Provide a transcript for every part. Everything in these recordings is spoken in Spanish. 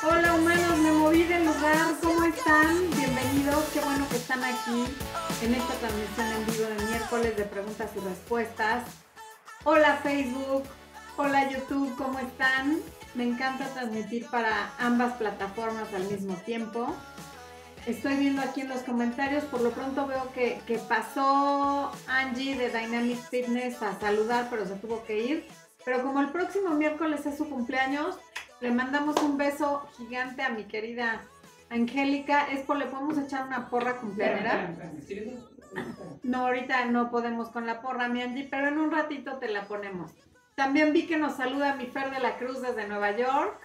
Hola humanos, me moví del lugar, ¿cómo están? Bienvenidos, qué bueno que están aquí en esta transmisión en vivo de miércoles de preguntas y respuestas. Hola Facebook, hola YouTube, ¿cómo están? Me encanta transmitir para ambas plataformas al mismo tiempo. Estoy viendo aquí en los comentarios, por lo pronto veo que, que pasó Angie de Dynamic Fitness a saludar, pero se tuvo que ir. Pero como el próximo miércoles es su cumpleaños, le mandamos un beso gigante a mi querida Angélica. Espo, ¿le podemos echar una porra cumpleañera? No, ahorita no podemos con la porra, mi Angie, pero en un ratito te la ponemos. También vi que nos saluda mi Fer de la Cruz desde Nueva York.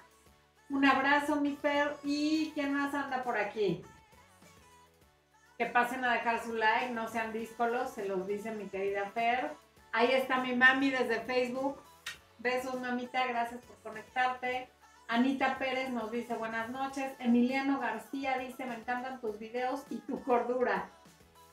Un abrazo, mi Fer. ¿Y quién más anda por aquí? Que pasen a dejar su like, no sean díscolos, se los dice mi querida Fer. Ahí está mi mami desde Facebook. Besos, mamita, gracias por conectarte. Anita Pérez nos dice buenas noches. Emiliano García dice, me encantan tus videos y tu cordura.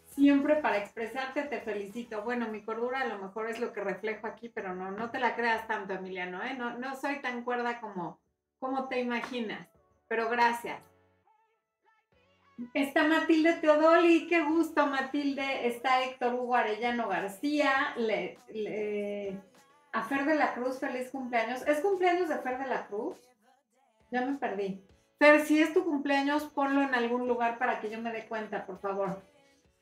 Siempre para expresarte te felicito. Bueno, mi cordura a lo mejor es lo que reflejo aquí, pero no, no te la creas tanto, Emiliano. ¿eh? No, no soy tan cuerda como, como te imaginas, pero gracias. Está Matilde Teodoli, qué gusto Matilde. Está Héctor Hugo Arellano García. Le, le, a Fer de la Cruz, feliz cumpleaños. ¿Es cumpleaños de Fer de la Cruz? Ya me perdí. Fer, si es tu cumpleaños, ponlo en algún lugar para que yo me dé cuenta, por favor.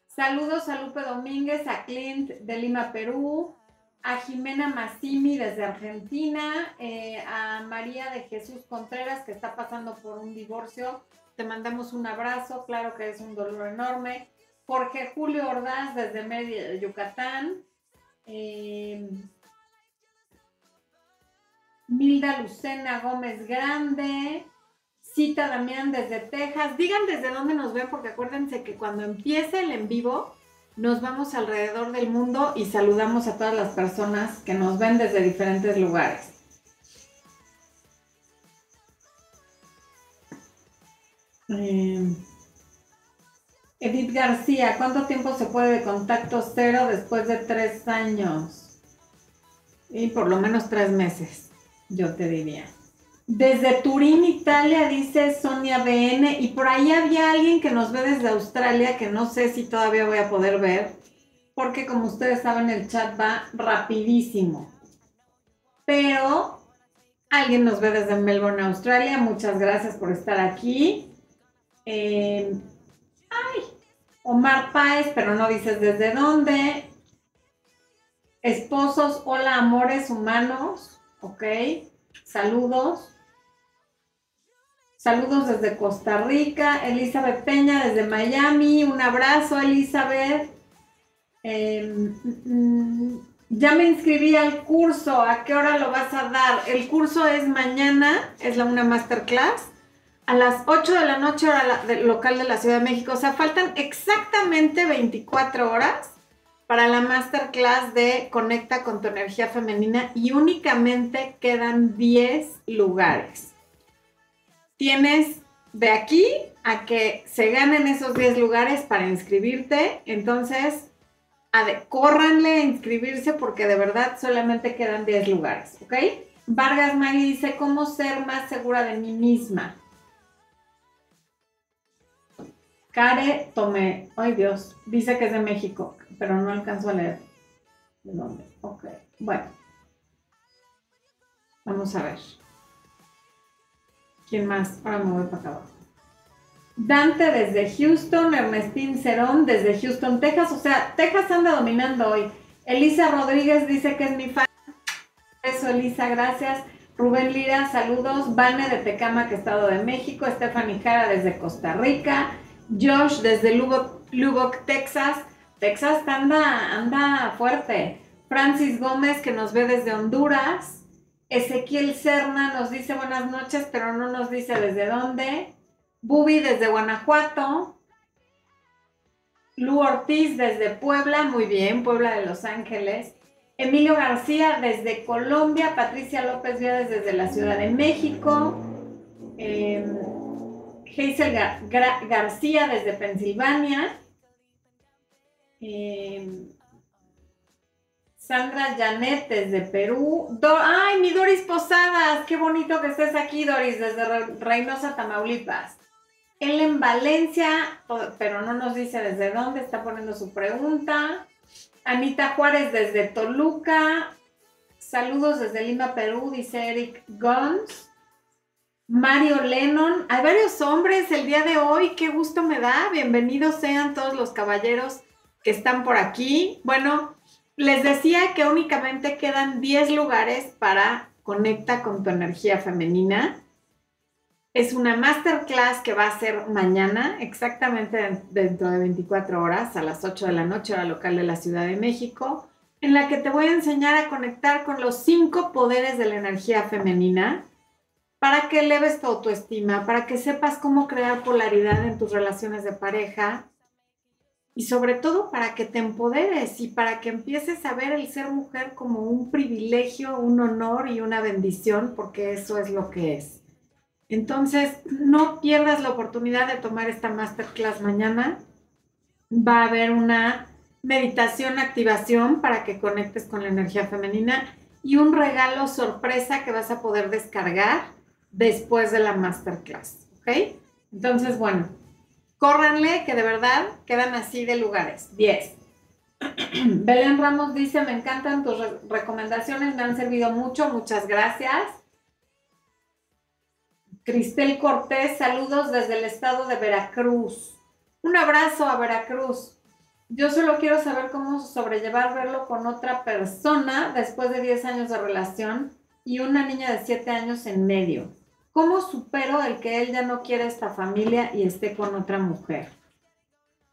Saludos a Lupe Domínguez, a Clint de Lima, Perú, a Jimena Massimi desde Argentina, eh, a María de Jesús Contreras, que está pasando por un divorcio. Te mandamos un abrazo, claro que es un dolor enorme. Jorge Julio Ordaz desde Mérida, Yucatán. Eh, Milda Lucena Gómez Grande, Cita Damián desde Texas. Digan desde dónde nos ven, porque acuérdense que cuando empiece el en vivo, nos vamos alrededor del mundo y saludamos a todas las personas que nos ven desde diferentes lugares. Eh, Edith García, ¿cuánto tiempo se puede de contacto cero después de tres años? Y por lo menos tres meses yo te diría. Desde Turín, Italia, dice Sonia BN, y por ahí había alguien que nos ve desde Australia, que no sé si todavía voy a poder ver, porque como ustedes saben, el chat va rapidísimo. Pero alguien nos ve desde Melbourne, Australia, muchas gracias por estar aquí. Eh, ay, Omar Páez, pero no dices desde dónde. Esposos, hola amores humanos. ¿Ok? Saludos. Saludos desde Costa Rica. Elizabeth Peña desde Miami. Un abrazo, Elizabeth. Em, mm, ya me inscribí al curso. ¿A qué hora lo vas a dar? El curso es mañana, es la una masterclass. A las 8 de la noche, hora local de la Ciudad de México. O sea, faltan exactamente 24 horas para la masterclass de Conecta con tu energía femenina y únicamente quedan 10 lugares. Tienes de aquí a que se ganen esos 10 lugares para inscribirte, entonces córranle a inscribirse porque de verdad solamente quedan 10 lugares, ¿ok? Vargas Magui dice, ¿cómo ser más segura de mí misma? Care Tomé, ay Dios, dice que es de México pero no alcanzo a leer de dónde. Ok, bueno. Vamos a ver. ¿Quién más? Ahora me voy para acá abajo. Dante desde Houston, Ernestín Cerón desde Houston, Texas. O sea, Texas anda dominando hoy. Elisa Rodríguez dice que es mi fan. Eso, Elisa, gracias. Rubén Lira, saludos. Vane de Tecama, que Estado de México. Stephanie Jara desde Costa Rica. Josh desde Lubbock Texas. Texas anda, anda fuerte. Francis Gómez, que nos ve desde Honduras. Ezequiel Serna nos dice buenas noches, pero no nos dice desde dónde. Bubi desde Guanajuato. Lu Ortiz desde Puebla, muy bien, Puebla de Los Ángeles. Emilio García desde Colombia. Patricia López Viades desde la Ciudad de México. Eh, García desde Pensilvania. Eh, Sandra Janet desde Perú. Ay, mi Doris Posadas, qué bonito que estés aquí, Doris, desde Reynosa, Tamaulipas. Él en Valencia, pero no nos dice desde dónde, está poniendo su pregunta. Anita Juárez desde Toluca. Saludos desde Lima, Perú, dice Eric Gons. Mario Lennon. Hay varios hombres el día de hoy, qué gusto me da. Bienvenidos sean todos los caballeros están por aquí. Bueno, les decía que únicamente quedan 10 lugares para Conecta con tu energía femenina. Es una masterclass que va a ser mañana, exactamente dentro de 24 horas, a las 8 de la noche, hora local de la Ciudad de México, en la que te voy a enseñar a conectar con los cinco poderes de la energía femenina para que eleves tu autoestima, para que sepas cómo crear polaridad en tus relaciones de pareja y sobre todo para que te empoderes y para que empieces a ver el ser mujer como un privilegio, un honor y una bendición, porque eso es lo que es. Entonces, no pierdas la oportunidad de tomar esta masterclass mañana. Va a haber una meditación, activación para que conectes con la energía femenina y un regalo sorpresa que vas a poder descargar después de la masterclass. ¿Ok? Entonces, bueno, Córranle, que de verdad quedan así de lugares. 10. Belén Ramos dice, me encantan tus recomendaciones, me han servido mucho, muchas gracias. Cristel Cortés, saludos desde el estado de Veracruz. Un abrazo a Veracruz. Yo solo quiero saber cómo sobrellevar verlo con otra persona después de 10 años de relación y una niña de 7 años en medio. ¿Cómo supero el que él ya no quiere esta familia y esté con otra mujer?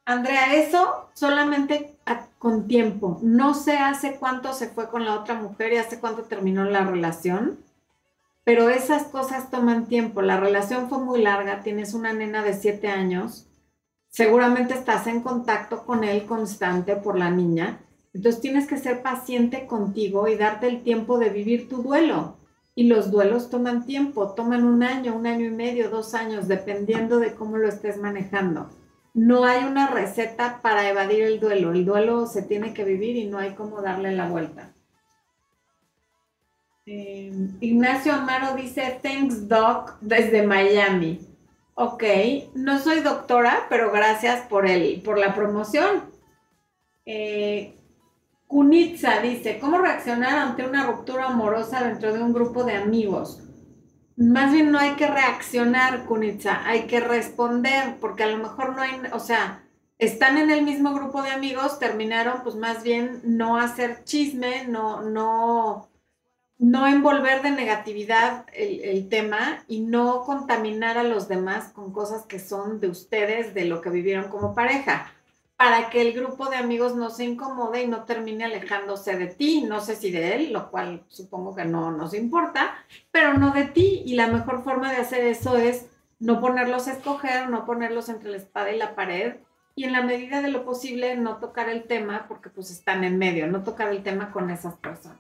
Andrea, eso solamente con tiempo. No sé hace cuánto se fue con la otra mujer y hace cuánto terminó la relación, pero esas cosas toman tiempo. La relación fue muy larga, tienes una nena de siete años, seguramente estás en contacto con él constante por la niña, entonces tienes que ser paciente contigo y darte el tiempo de vivir tu duelo. Y los duelos toman tiempo, toman un año, un año y medio, dos años, dependiendo de cómo lo estés manejando. No hay una receta para evadir el duelo. El duelo se tiene que vivir y no hay cómo darle la vuelta. Em, Ignacio Amaro dice, thanks doc, desde Miami. Ok, no soy doctora, pero gracias por, el, por la promoción. Eh, Kunitza dice, ¿cómo reaccionar ante una ruptura amorosa dentro de un grupo de amigos? Más bien no hay que reaccionar, Kunitza, hay que responder, porque a lo mejor no hay, o sea, están en el mismo grupo de amigos, terminaron, pues más bien no hacer chisme, no, no, no envolver de negatividad el, el, tema y no contaminar a los demás con cosas que son de ustedes, de lo que vivieron como pareja para que el grupo de amigos no se incomode y no termine alejándose de ti, no sé si de él, lo cual supongo que no nos importa, pero no de ti. Y la mejor forma de hacer eso es no ponerlos a escoger, no ponerlos entre la espada y la pared y en la medida de lo posible no tocar el tema porque pues están en medio, no tocar el tema con esas personas.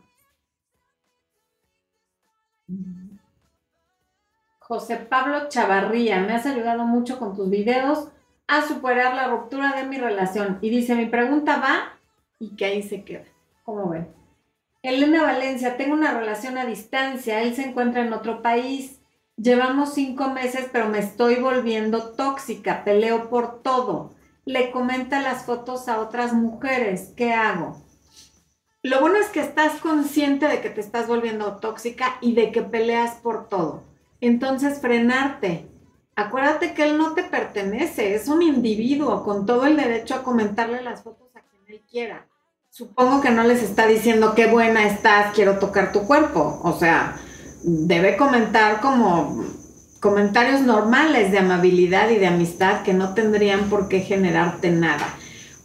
José Pablo Chavarría, me has ayudado mucho con tus videos a superar la ruptura de mi relación. Y dice, mi pregunta va y que ahí se queda. ¿Cómo ven? Elena Valencia, tengo una relación a distancia, él se encuentra en otro país. Llevamos cinco meses, pero me estoy volviendo tóxica, peleo por todo. Le comenta las fotos a otras mujeres, ¿qué hago? Lo bueno es que estás consciente de que te estás volviendo tóxica y de que peleas por todo. Entonces, frenarte, acuérdate que él no te pertenece, es un individuo con todo el derecho a comentarle las fotos a quien él quiera. Supongo que no les está diciendo qué buena estás, quiero tocar tu cuerpo. O sea, debe comentar como comentarios normales de amabilidad y de amistad que no tendrían por qué generarte nada.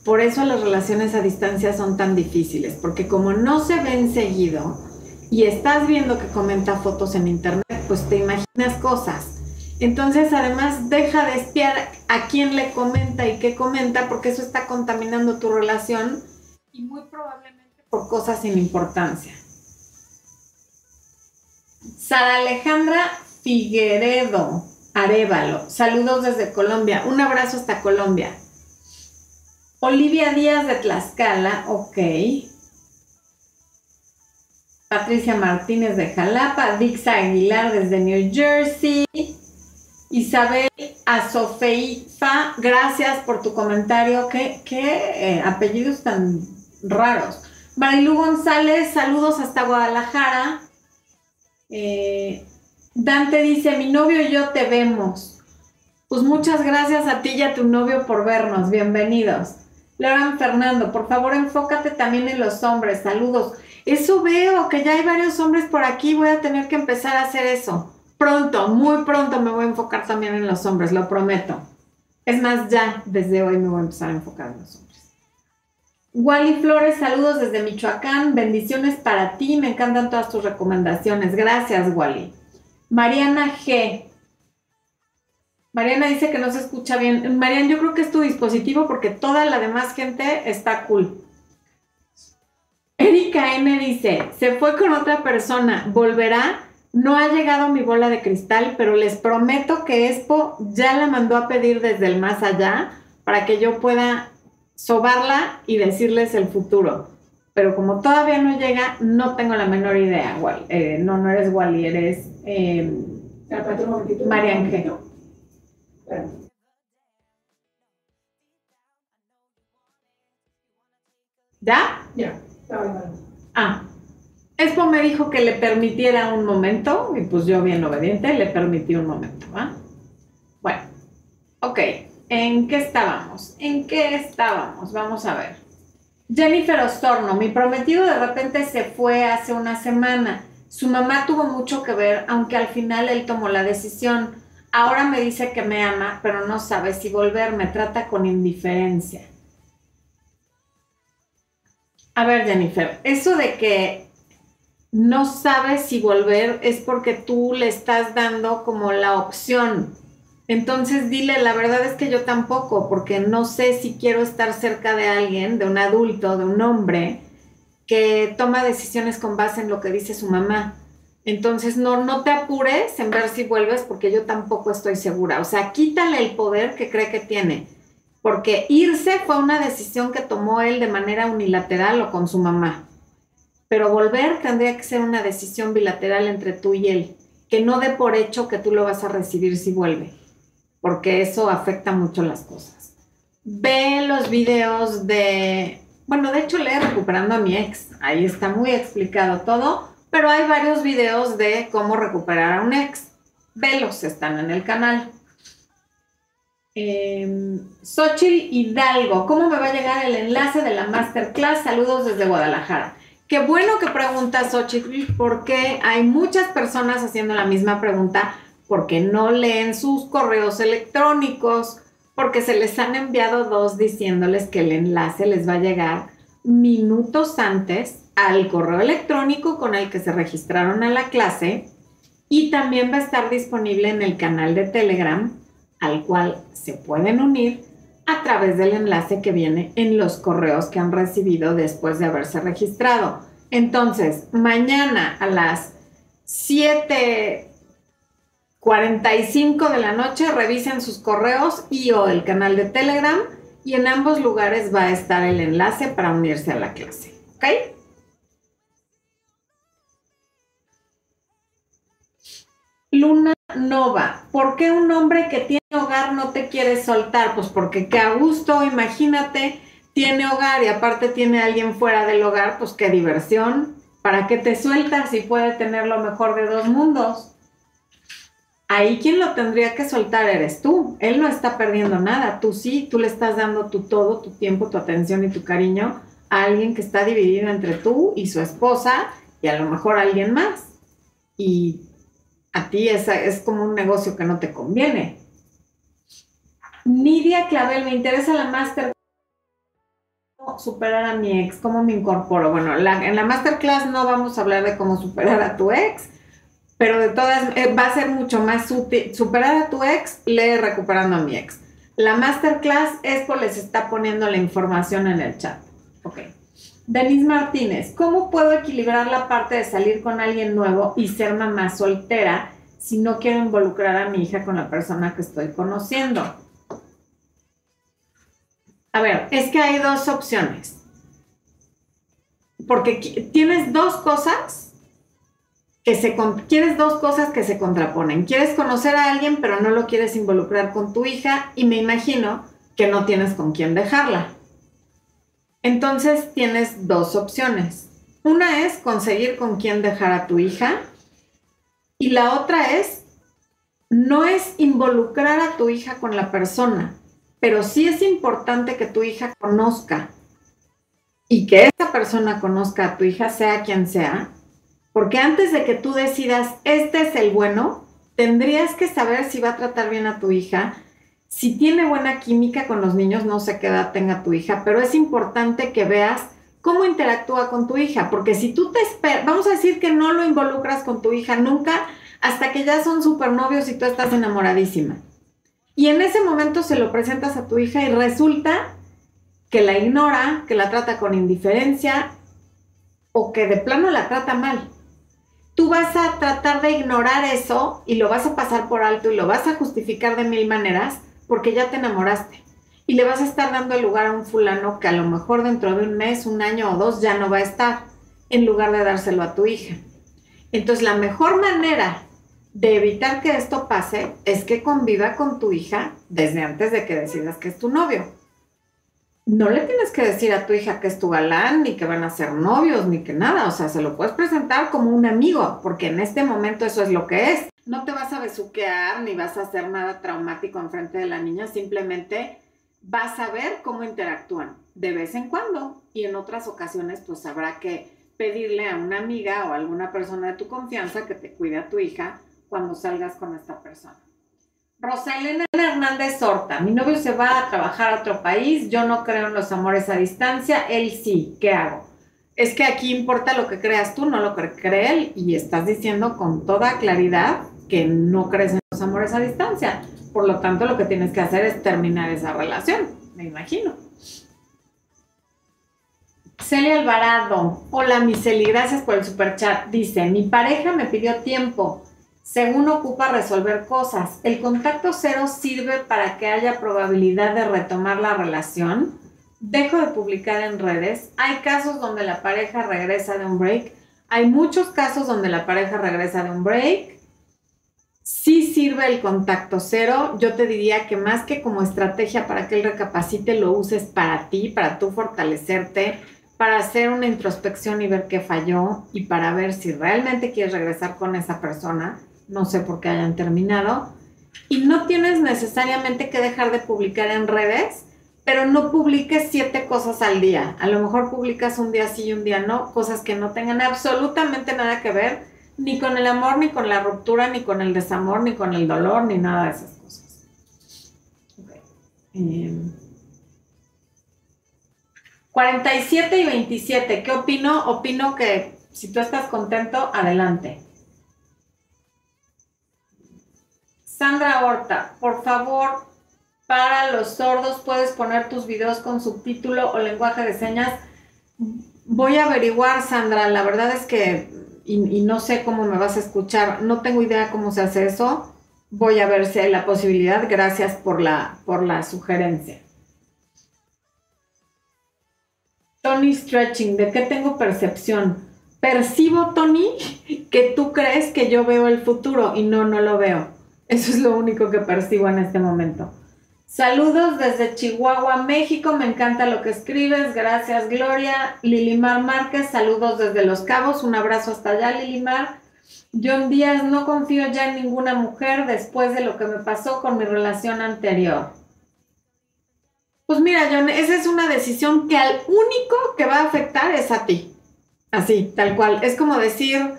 Por eso las relaciones a distancia son tan difíciles, porque como no se ven seguido y estás viendo que comenta fotos en internet, pues te imaginas cosas entonces, además, deja de espiar a quién le comenta y qué comenta, porque eso está contaminando tu relación y muy probablemente por cosas sin importancia. Sara Alejandra Figueredo Arevalo, saludos desde Colombia, un abrazo hasta Colombia. Olivia Díaz de Tlaxcala, ok. Patricia Martínez de Jalapa, Dixa Aguilar desde New Jersey, Isabel Azofeifa, gracias por tu comentario. Qué, qué eh, apellidos tan raros. Marilu González, saludos hasta Guadalajara. Eh, Dante dice, mi novio y yo te vemos. Pues muchas gracias a ti y a tu novio por vernos. Bienvenidos. Leoran Fernando, por favor enfócate también en los hombres. Saludos. Eso veo, que ya hay varios hombres por aquí. Voy a tener que empezar a hacer eso. Pronto, muy pronto me voy a enfocar también en los hombres, lo prometo. Es más, ya desde hoy me voy a empezar a enfocar en los hombres. Wally Flores, saludos desde Michoacán. Bendiciones para ti. Me encantan todas tus recomendaciones. Gracias, Wally. Mariana G. Mariana dice que no se escucha bien. Mariana, yo creo que es tu dispositivo porque toda la demás gente está cool. Erika M dice, se fue con otra persona, volverá. No ha llegado mi bola de cristal, pero les prometo que Expo ya la mandó a pedir desde el más allá para que yo pueda sobarla y decirles el futuro. Pero como todavía no llega, no tengo la menor idea. Eh, no, no eres Wally, eres eh, María Ángel. ¿Ya? Ya, Ah, Expo me dijo que le permitiera un momento, y pues yo bien obediente le permití un momento, ¿va? Bueno, ok. ¿En qué estábamos? ¿En qué estábamos? Vamos a ver. Jennifer Ostorno, mi prometido de repente se fue hace una semana. Su mamá tuvo mucho que ver, aunque al final él tomó la decisión. Ahora me dice que me ama, pero no sabe si volver, me trata con indiferencia. A ver, Jennifer, eso de que no sabes si volver es porque tú le estás dando como la opción. Entonces dile, la verdad es que yo tampoco, porque no sé si quiero estar cerca de alguien, de un adulto, de un hombre, que toma decisiones con base en lo que dice su mamá. Entonces no, no te apures en ver si vuelves, porque yo tampoco estoy segura. O sea, quítale el poder que cree que tiene, porque irse fue una decisión que tomó él de manera unilateral o con su mamá. Pero volver tendría que ser una decisión bilateral entre tú y él, que no dé por hecho que tú lo vas a recibir si vuelve porque eso afecta mucho las cosas. Ve los videos de, bueno, de hecho lee Recuperando a mi ex, ahí está muy explicado todo, pero hay varios videos de cómo recuperar a un ex. Velos, están en el canal. Eh, Xochitl Hidalgo, ¿cómo me va a llegar el enlace de la masterclass? Saludos desde Guadalajara. Qué bueno que preguntas, Xochitl, porque hay muchas personas haciendo la misma pregunta porque no leen sus correos electrónicos, porque se les han enviado dos diciéndoles que el enlace les va a llegar minutos antes al correo electrónico con el que se registraron a la clase y también va a estar disponible en el canal de Telegram al cual se pueden unir a través del enlace que viene en los correos que han recibido después de haberse registrado. Entonces, mañana a las 7 45 de la noche, revisen sus correos y o el canal de Telegram y en ambos lugares va a estar el enlace para unirse a la clase. ¿Ok? Luna Nova, ¿por qué un hombre que tiene no te quiere soltar? Pues porque que a gusto, imagínate, tiene hogar y aparte tiene a alguien fuera del hogar, pues qué diversión. ¿Para qué te sueltas si puede tener lo mejor de dos mundos? ahí quien lo tendría que soltar eres tú. Él no está perdiendo nada, tú sí, tú le estás dando tu todo, tu tiempo, tu atención y tu cariño a alguien que está dividido entre tú y su esposa y a lo mejor alguien más. Y a ti es, es como un negocio que no te conviene. Nidia Clavel, me interesa la master superar a mi ex, cómo me incorporo. Bueno, en la masterclass no vamos a hablar de cómo superar a tu ex, pero de todas, eh, va a ser mucho más útil. Superar a tu ex, lee recuperando a mi ex. La masterclass, Expo les está poniendo la información en el chat. Ok. Denise Martínez, ¿cómo puedo equilibrar la parte de salir con alguien nuevo y ser mamá soltera si no quiero involucrar a mi hija con la persona que estoy conociendo? A ver, es que hay dos opciones. Porque tienes dos cosas que se dos cosas que se contraponen. Quieres conocer a alguien, pero no lo quieres involucrar con tu hija y me imagino que no tienes con quién dejarla. Entonces tienes dos opciones. Una es conseguir con quién dejar a tu hija y la otra es no es involucrar a tu hija con la persona, pero sí es importante que tu hija conozca y que esa persona conozca a tu hija, sea quien sea, porque antes de que tú decidas, este es el bueno, tendrías que saber si va a tratar bien a tu hija, si tiene buena química con los niños, no sé qué edad tenga tu hija, pero es importante que veas cómo interactúa con tu hija, porque si tú te esperas, vamos a decir que no lo involucras con tu hija nunca hasta que ya son supernovios y tú estás enamoradísima. Y en ese momento se lo presentas a tu hija y resulta que la ignora, que la trata con indiferencia o que de plano la trata mal. Tú vas a tratar de ignorar eso y lo vas a pasar por alto y lo vas a justificar de mil maneras porque ya te enamoraste. Y le vas a estar dando el lugar a un fulano que a lo mejor dentro de un mes, un año o dos ya no va a estar, en lugar de dárselo a tu hija. Entonces la mejor manera de evitar que esto pase es que conviva con tu hija desde antes de que decidas que es tu novio no le tienes que decir a tu hija que es tu galán, ni que van a ser novios, ni que nada. O sea, se lo puedes presentar como un amigo, porque en este momento eso es lo que es. No te vas a besuquear, ni vas a hacer nada traumático en frente de la niña, simplemente vas a ver cómo interactúan de vez en cuando. Y en otras ocasiones, pues habrá que pedirle a una amiga o a alguna persona de tu confianza que te cuide a tu hija cuando salgas con esta persona. Rosalena Hernández Horta, mi novio se va a trabajar a otro país, yo no creo en los amores a distancia, él sí, ¿qué hago? Es que aquí importa lo que creas tú, no lo que cree él, y estás diciendo con toda claridad que no crees en los amores a distancia. Por lo tanto, lo que tienes que hacer es terminar esa relación, me imagino. Celia Alvarado, hola Miseli, gracias por el super chat. Dice, mi pareja me pidió tiempo según ocupa resolver cosas. El contacto cero sirve para que haya probabilidad de retomar la relación. Dejo de publicar en redes. Hay casos donde la pareja regresa de un break. Hay muchos casos donde la pareja regresa de un break. Sí sirve el contacto cero. Yo te diría que más que como estrategia para que él recapacite, lo uses para ti, para tú fortalecerte, para hacer una introspección y ver qué falló y para ver si realmente quieres regresar con esa persona no sé por qué hayan terminado. Y no tienes necesariamente que dejar de publicar en redes, pero no publiques siete cosas al día. A lo mejor publicas un día sí y un día no, cosas que no tengan absolutamente nada que ver ni con el amor, ni con la ruptura, ni con el desamor, ni con el dolor, ni nada de esas cosas. 47 em, y 27, ¿qué opino? Opino que si tú estás contento, adelante. Sandra Horta, por favor, para los sordos puedes poner tus videos con subtítulo o lenguaje de señas. Voy a averiguar, Sandra, la verdad es que, y, no sé cómo me vas a escuchar, no tengo idea cómo se hace eso. Voy a ver si hay la posibilidad. Gracias por la, por la sugerencia. Tony Stretching, ¿de qué tengo percepción? Percibo, Tony, que tú crees que yo veo el futuro y no, no lo veo. Eso es lo único que percibo en este momento. Saludos desde Chihuahua, México. Me encanta lo que escribes. Gracias, Gloria. Lilimar Márquez, saludos desde Los Cabos. Un abrazo hasta allá, Lilimar. John Díaz, no confío ya en ninguna mujer después de lo que me pasó con mi relación anterior. Pues mira, John, esa es una decisión que al único que va a afectar es a ti. Así, tal cual. Es como decir,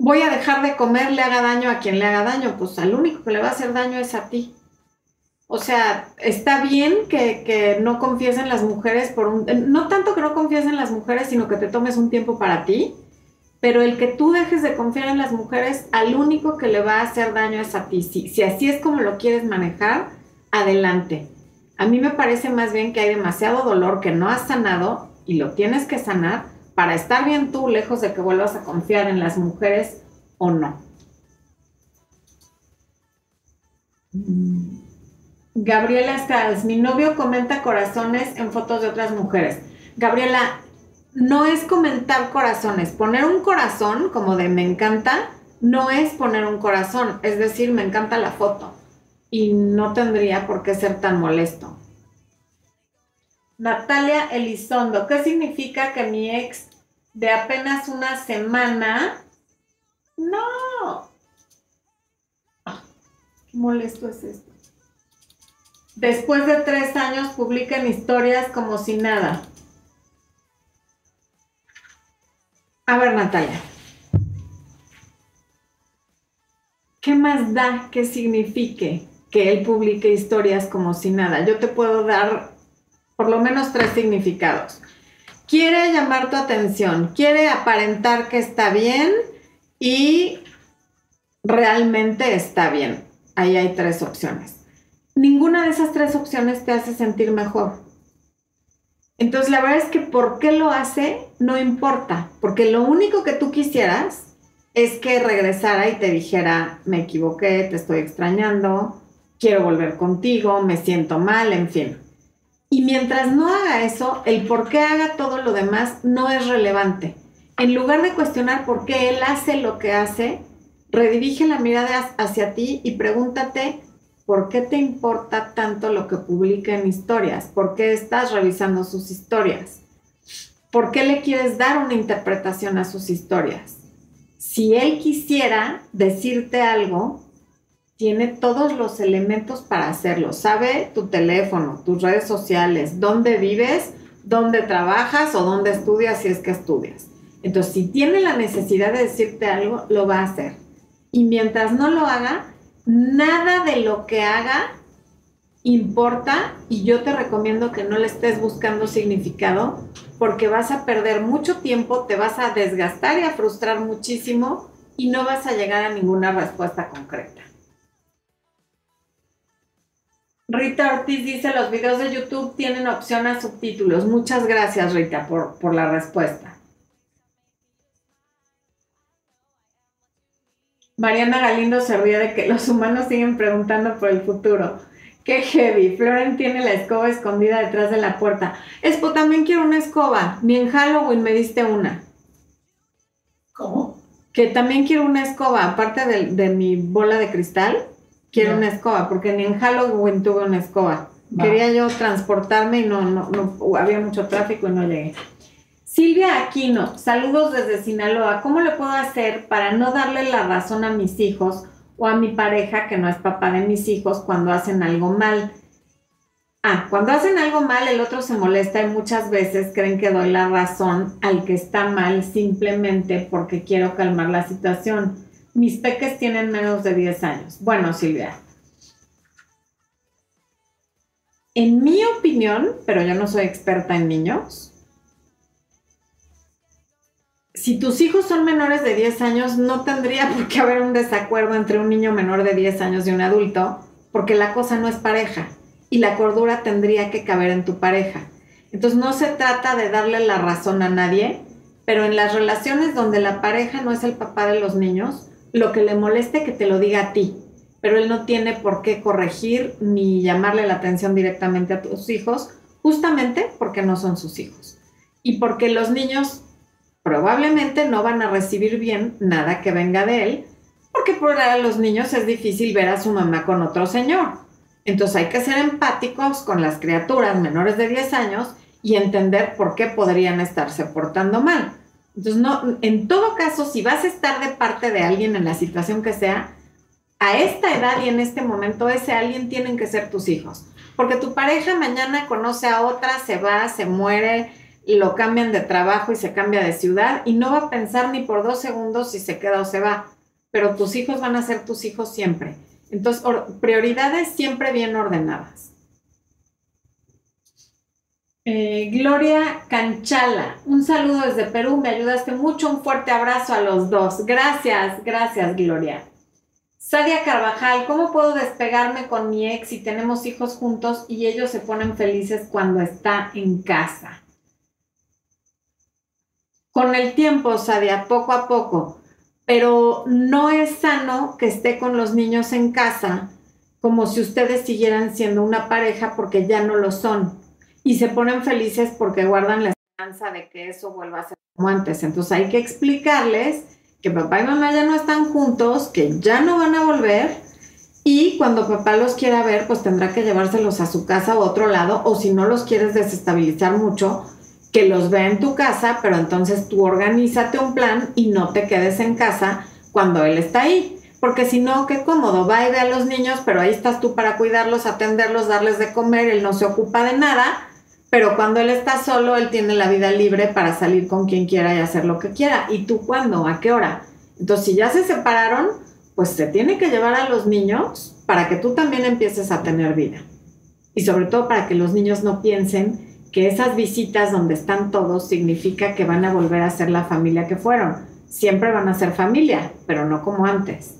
voy a dejar de comer, le haga daño a quien le haga daño, pues al único que le va a hacer daño es a ti. O sea, está bien que, no confíes en las mujeres por un... No tanto que no confíes en las mujeres, sino que te tomes un tiempo para ti, pero el que tú dejes de confiar en las mujeres, al único que le va a hacer daño es a ti. Si, si así es como lo quieres manejar, adelante. A mí me parece más bien que hay demasiado dolor que no has sanado y lo tienes que sanar para estar bien tú, lejos de que vuelvas a confiar en las mujeres o no. Mm. Gabriela Stiles, mi novio comenta corazones en fotos de otras mujeres. Gabriela, no es comentar corazones. Poner un corazón como de me encanta, no es poner un corazón, es decir, me encanta la foto. Y no tendría por qué ser tan molesto. Natalia Elizondo, ¿qué significa que mi ex de apenas una semana? No. Qué molesto es esto. Después de tres años publican historias como si nada. A ver, Natalia. ¿Qué más da que signifique que él publique historias como si nada? Yo te puedo dar por lo menos tres significados. Quiere llamar tu atención, quiere aparentar que está bien y realmente está bien. Ahí hay tres opciones. Ninguna de esas tres opciones te hace sentir mejor. Entonces, la verdad es que por qué lo hace no importa, porque lo único que tú quisieras es que regresara y te dijera, me equivoqué, te estoy extrañando, quiero volver contigo, me siento mal, en fin. Y mientras no haga eso, el por qué haga todo lo demás no es relevante. En lugar de cuestionar por qué él hace lo que hace, redirige la mirada hacia ti y pregúntate ¿por qué te importa tanto lo que publica en historias? ¿Por qué estás revisando sus historias? ¿Por qué le quieres dar una interpretación a sus historias? Si él quisiera decirte algo, tiene todos los elementos para hacerlo. Sabe tu teléfono, tus redes sociales, dónde vives, dónde trabajas o dónde estudias si es que estudias. Entonces, si tiene la necesidad de decirte algo, lo va a hacer. Y mientras no lo haga, nada de lo que haga importa y yo te recomiendo que no le estés buscando significado porque vas a perder mucho tiempo, te vas a desgastar y a frustrar muchísimo y no vas a llegar a ninguna respuesta concreta. Rita Ortiz dice, los videos de YouTube tienen opción a subtítulos. Muchas gracias, Rita, por, por la respuesta. Mariana Galindo se ríe de que los humanos siguen preguntando por el futuro. Qué heavy. Floren tiene la escoba escondida detrás de la puerta. Espo, también quiero una escoba. Ni en Halloween me diste una. ¿Cómo? Que también quiero una escoba. Aparte de, mi bola de cristal, quiero una escoba. Porque ni en Halloween tuve una escoba. Quería yo transportarme y no, no, no, había mucho tráfico y no llegué. Silvia Aquino, saludos desde Sinaloa. ¿Cómo le puedo hacer para no darle la razón a mis hijos o a mi pareja, que no es papá de mis hijos, cuando hacen algo mal? Ah, cuando hacen algo mal, el otro se molesta y muchas veces creen que doy la razón al que está mal simplemente porque quiero calmar la situación. Mis peques tienen menos de 10 años. Bueno, Silvia. En mi opinión, pero yo no soy experta en niños, si tus hijos son menores de 10 años, no tendría por qué haber un desacuerdo entre un niño menor de 10 años y un adulto, porque la cosa no es pareja y la cordura tendría que caber en tu pareja. Entonces no se trata de darle la razón a nadie, pero en las relaciones donde la pareja no es el papá de los niños, lo que le moleste que te lo diga a ti, pero él no tiene por qué corregir ni llamarle la atención directamente a tus hijos, justamente porque no son sus hijos. Y porque los niños probablemente no van a recibir bien nada que venga de él, porque para los niños es difícil ver a su mamá con otro señor. Entonces hay que ser empáticos con las criaturas menores de 10 años y entender por qué podrían estarse portando mal. Entonces, no, en todo caso, si vas a estar de parte de alguien en la situación que sea, a esta edad y en este momento ese alguien tienen que ser tus hijos. Porque tu pareja mañana conoce a otra, se va, se muere, lo cambian de trabajo y se cambia de ciudad y no va a pensar ni por dos segundos si se queda o se va, pero tus hijos van a ser tus hijos siempre. Entonces, prioridades siempre bien ordenadas. Eh, Gloria Canchala, un saludo desde Perú, me ayudaste mucho, un fuerte abrazo a los dos. Gracias, gracias Gloria. Sadia Carvajal, ¿cómo puedo despegarme con mi ex si tenemos hijos juntos y ellos se ponen felices cuando está en casa? con el tiempo, Sadia, poco a poco, pero no es sano que esté con los niños en casa como si ustedes siguieran siendo una pareja porque ya no lo son y se ponen felices porque guardan la de que eso vuelva a ser como antes. Entonces hay que explicarles que papá y mamá ya no están juntos, que ya no van a volver y cuando papá los quiera ver, pues tendrá que llevárselos a su casa o otro lado o si no los quieres desestabilizar mucho, que los vea en tu casa, pero entonces tú organízate un plan y no te quedes en casa cuando él está ahí. Porque si no, qué cómodo, va y ve a los niños, pero ahí estás tú para cuidarlos, atenderlos, darles de comer, él no se ocupa de nada, pero cuando él está solo, él tiene la vida libre para salir con quien quiera y hacer lo que quiera. ¿Y tú cuándo? ¿A qué hora? Entonces, si ya se separaron, pues se tiene que llevar a los niños para que tú también empieces a tener vida. Y sobre todo para que los niños no piensen que esas visitas donde están todos significa que van a volver a ser la familia que fueron. Siempre van a ser familia, pero no como antes.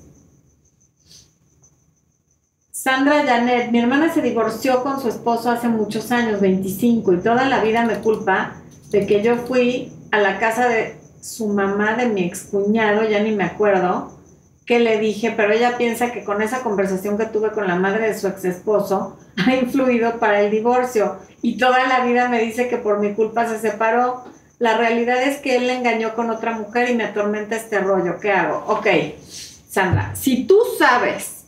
Sandra Janet, mi hermana se divorció con su esposo hace muchos años, 25, y toda la vida me culpa de que yo fui a la casa de su mamá de mi excuñado, ya ni me acuerdo, que le dije, pero ella piensa que con esa conversación que tuve con la madre de su ex esposo ha influido para el divorcio y toda la vida me dice que por mi culpa se separó. La realidad es que él le engañó con otra mujer y me atormenta este rollo. ¿Qué hago? Ok, Sandra, si tú sabes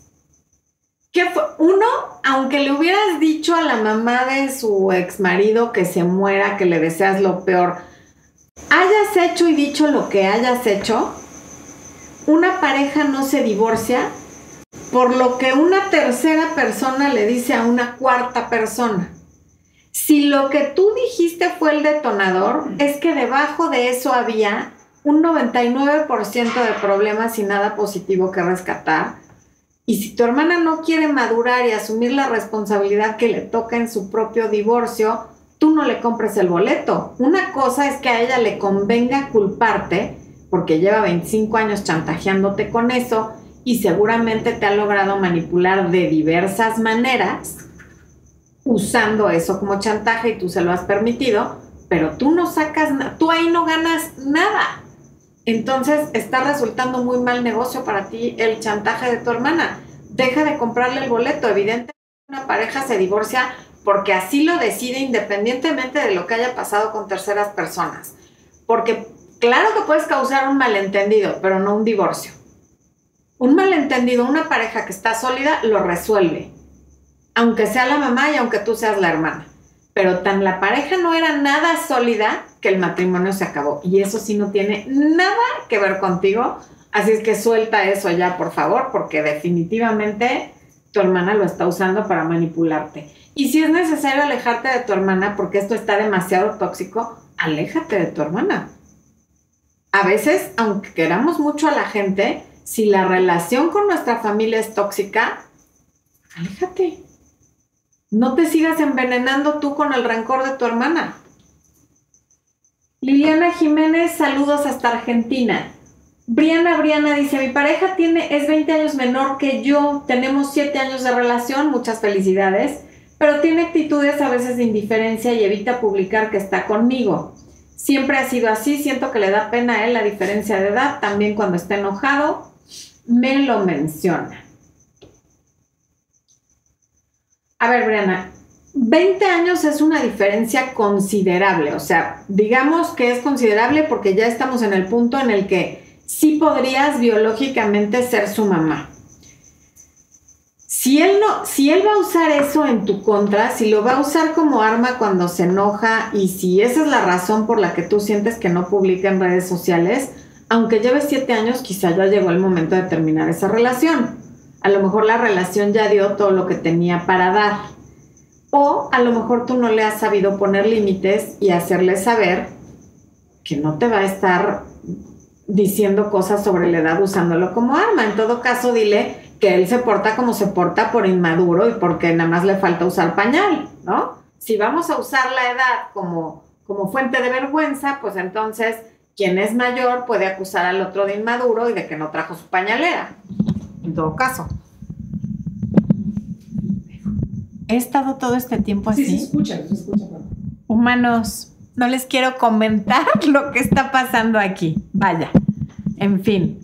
que fue, uno, aunque le hubieras dicho a la mamá de su ex marido que se muera, que le deseas lo peor, hayas hecho y dicho lo que hayas hecho, una pareja no se divorcia por lo que una tercera persona le dice a una cuarta persona. Si lo que tú dijiste fue el detonador, es que debajo de eso había un 99% de problemas y nada positivo que rescatar. Y si tu hermana no quiere madurar y asumir la responsabilidad que le toca en su propio divorcio, tú no le compres el boleto. Una cosa es que a ella le convenga culparte porque lleva 25 años chantajeándote con eso y seguramente te ha logrado manipular de diversas maneras usando eso como chantaje y tú se lo has permitido, pero tú no sacas, tú ahí no ganas nada. Entonces está resultando muy mal negocio para ti el chantaje de tu hermana. Deja de comprarle el boleto. Evidentemente una pareja se divorcia porque así lo decide independientemente de lo que haya pasado con terceras personas. Porque Claro que puedes causar un malentendido, pero no un divorcio. Un malentendido, una pareja que está sólida, lo resuelve. Aunque sea la mamá y aunque tú seas la hermana. Pero tan la pareja no era nada sólida que el matrimonio se acabó. Y eso sí no tiene nada que ver contigo. Así es que suelta eso ya, por favor, porque definitivamente tu hermana lo está usando para manipularte. Y si es necesario alejarte de tu hermana porque esto está demasiado tóxico, aléjate de tu hermana a veces, aunque queramos mucho a la gente, si la relación con nuestra familia es tóxica, aléjate. No te sigas envenenando tú con el rencor de tu hermana. Liliana Jiménez, saludos hasta Argentina. Briana Briana dice, mi pareja tiene, es 20 años menor que yo, tenemos 7 años de relación, muchas felicidades, pero tiene actitudes a veces de indiferencia y evita publicar que está conmigo. Siempre ha sido así, siento que le da pena a él la diferencia de edad, también cuando está enojado, me lo menciona. A ver, Briana, 20 años es una diferencia considerable, o sea, digamos que es considerable porque ya estamos en el punto en el que sí podrías biológicamente ser su mamá. Si él, no, si él va a usar eso en tu contra, si lo va a usar como arma cuando se enoja y si esa es la razón por la que tú sientes que no publica en redes sociales, aunque lleves siete años, quizá ya llegó el momento de terminar esa relación. A lo mejor la relación ya dio todo lo que tenía para dar. O a lo mejor tú no le has sabido poner límites y hacerle saber que no te va a estar diciendo cosas sobre la edad usándolo como arma. En todo caso, dile que él se porta como se porta por inmaduro y porque nada más le falta usar pañal, ¿no? Si vamos a usar la edad como, como fuente de vergüenza, pues entonces quien es mayor puede acusar al otro de inmaduro y de que no trajo su pañalera, en todo caso. He estado todo este tiempo así. Sí, se escucha, se escucha. Humanos, no les quiero comentar lo que está pasando aquí. Vaya, en fin.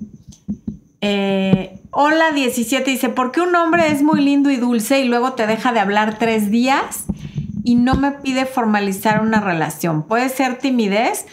Eh, Hola 17 dice, ¿por qué un hombre es muy lindo y dulce y luego te deja de hablar tres días? y no me pide formalizar una relación. Puede ser timidez.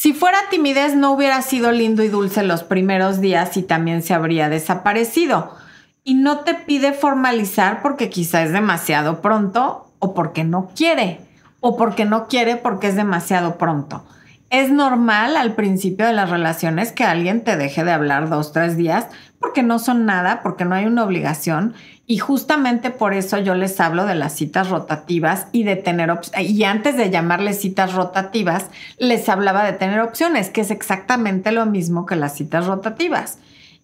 Si fuera timidez no hubiera sido lindo y dulce los primeros días y también se habría desaparecido. Y no te pide formalizar porque quizá es demasiado pronto o porque no quiere o porque no quiere porque es demasiado pronto. Es normal al principio de las relaciones que alguien te deje de hablar dos, tres días porque no son nada, porque no hay una obligación. Y justamente por eso yo les hablo de las citas rotativas y de tener opciones. Y antes de llamarles citas rotativas, les hablaba de tener opciones, que es exactamente lo mismo que las citas rotativas.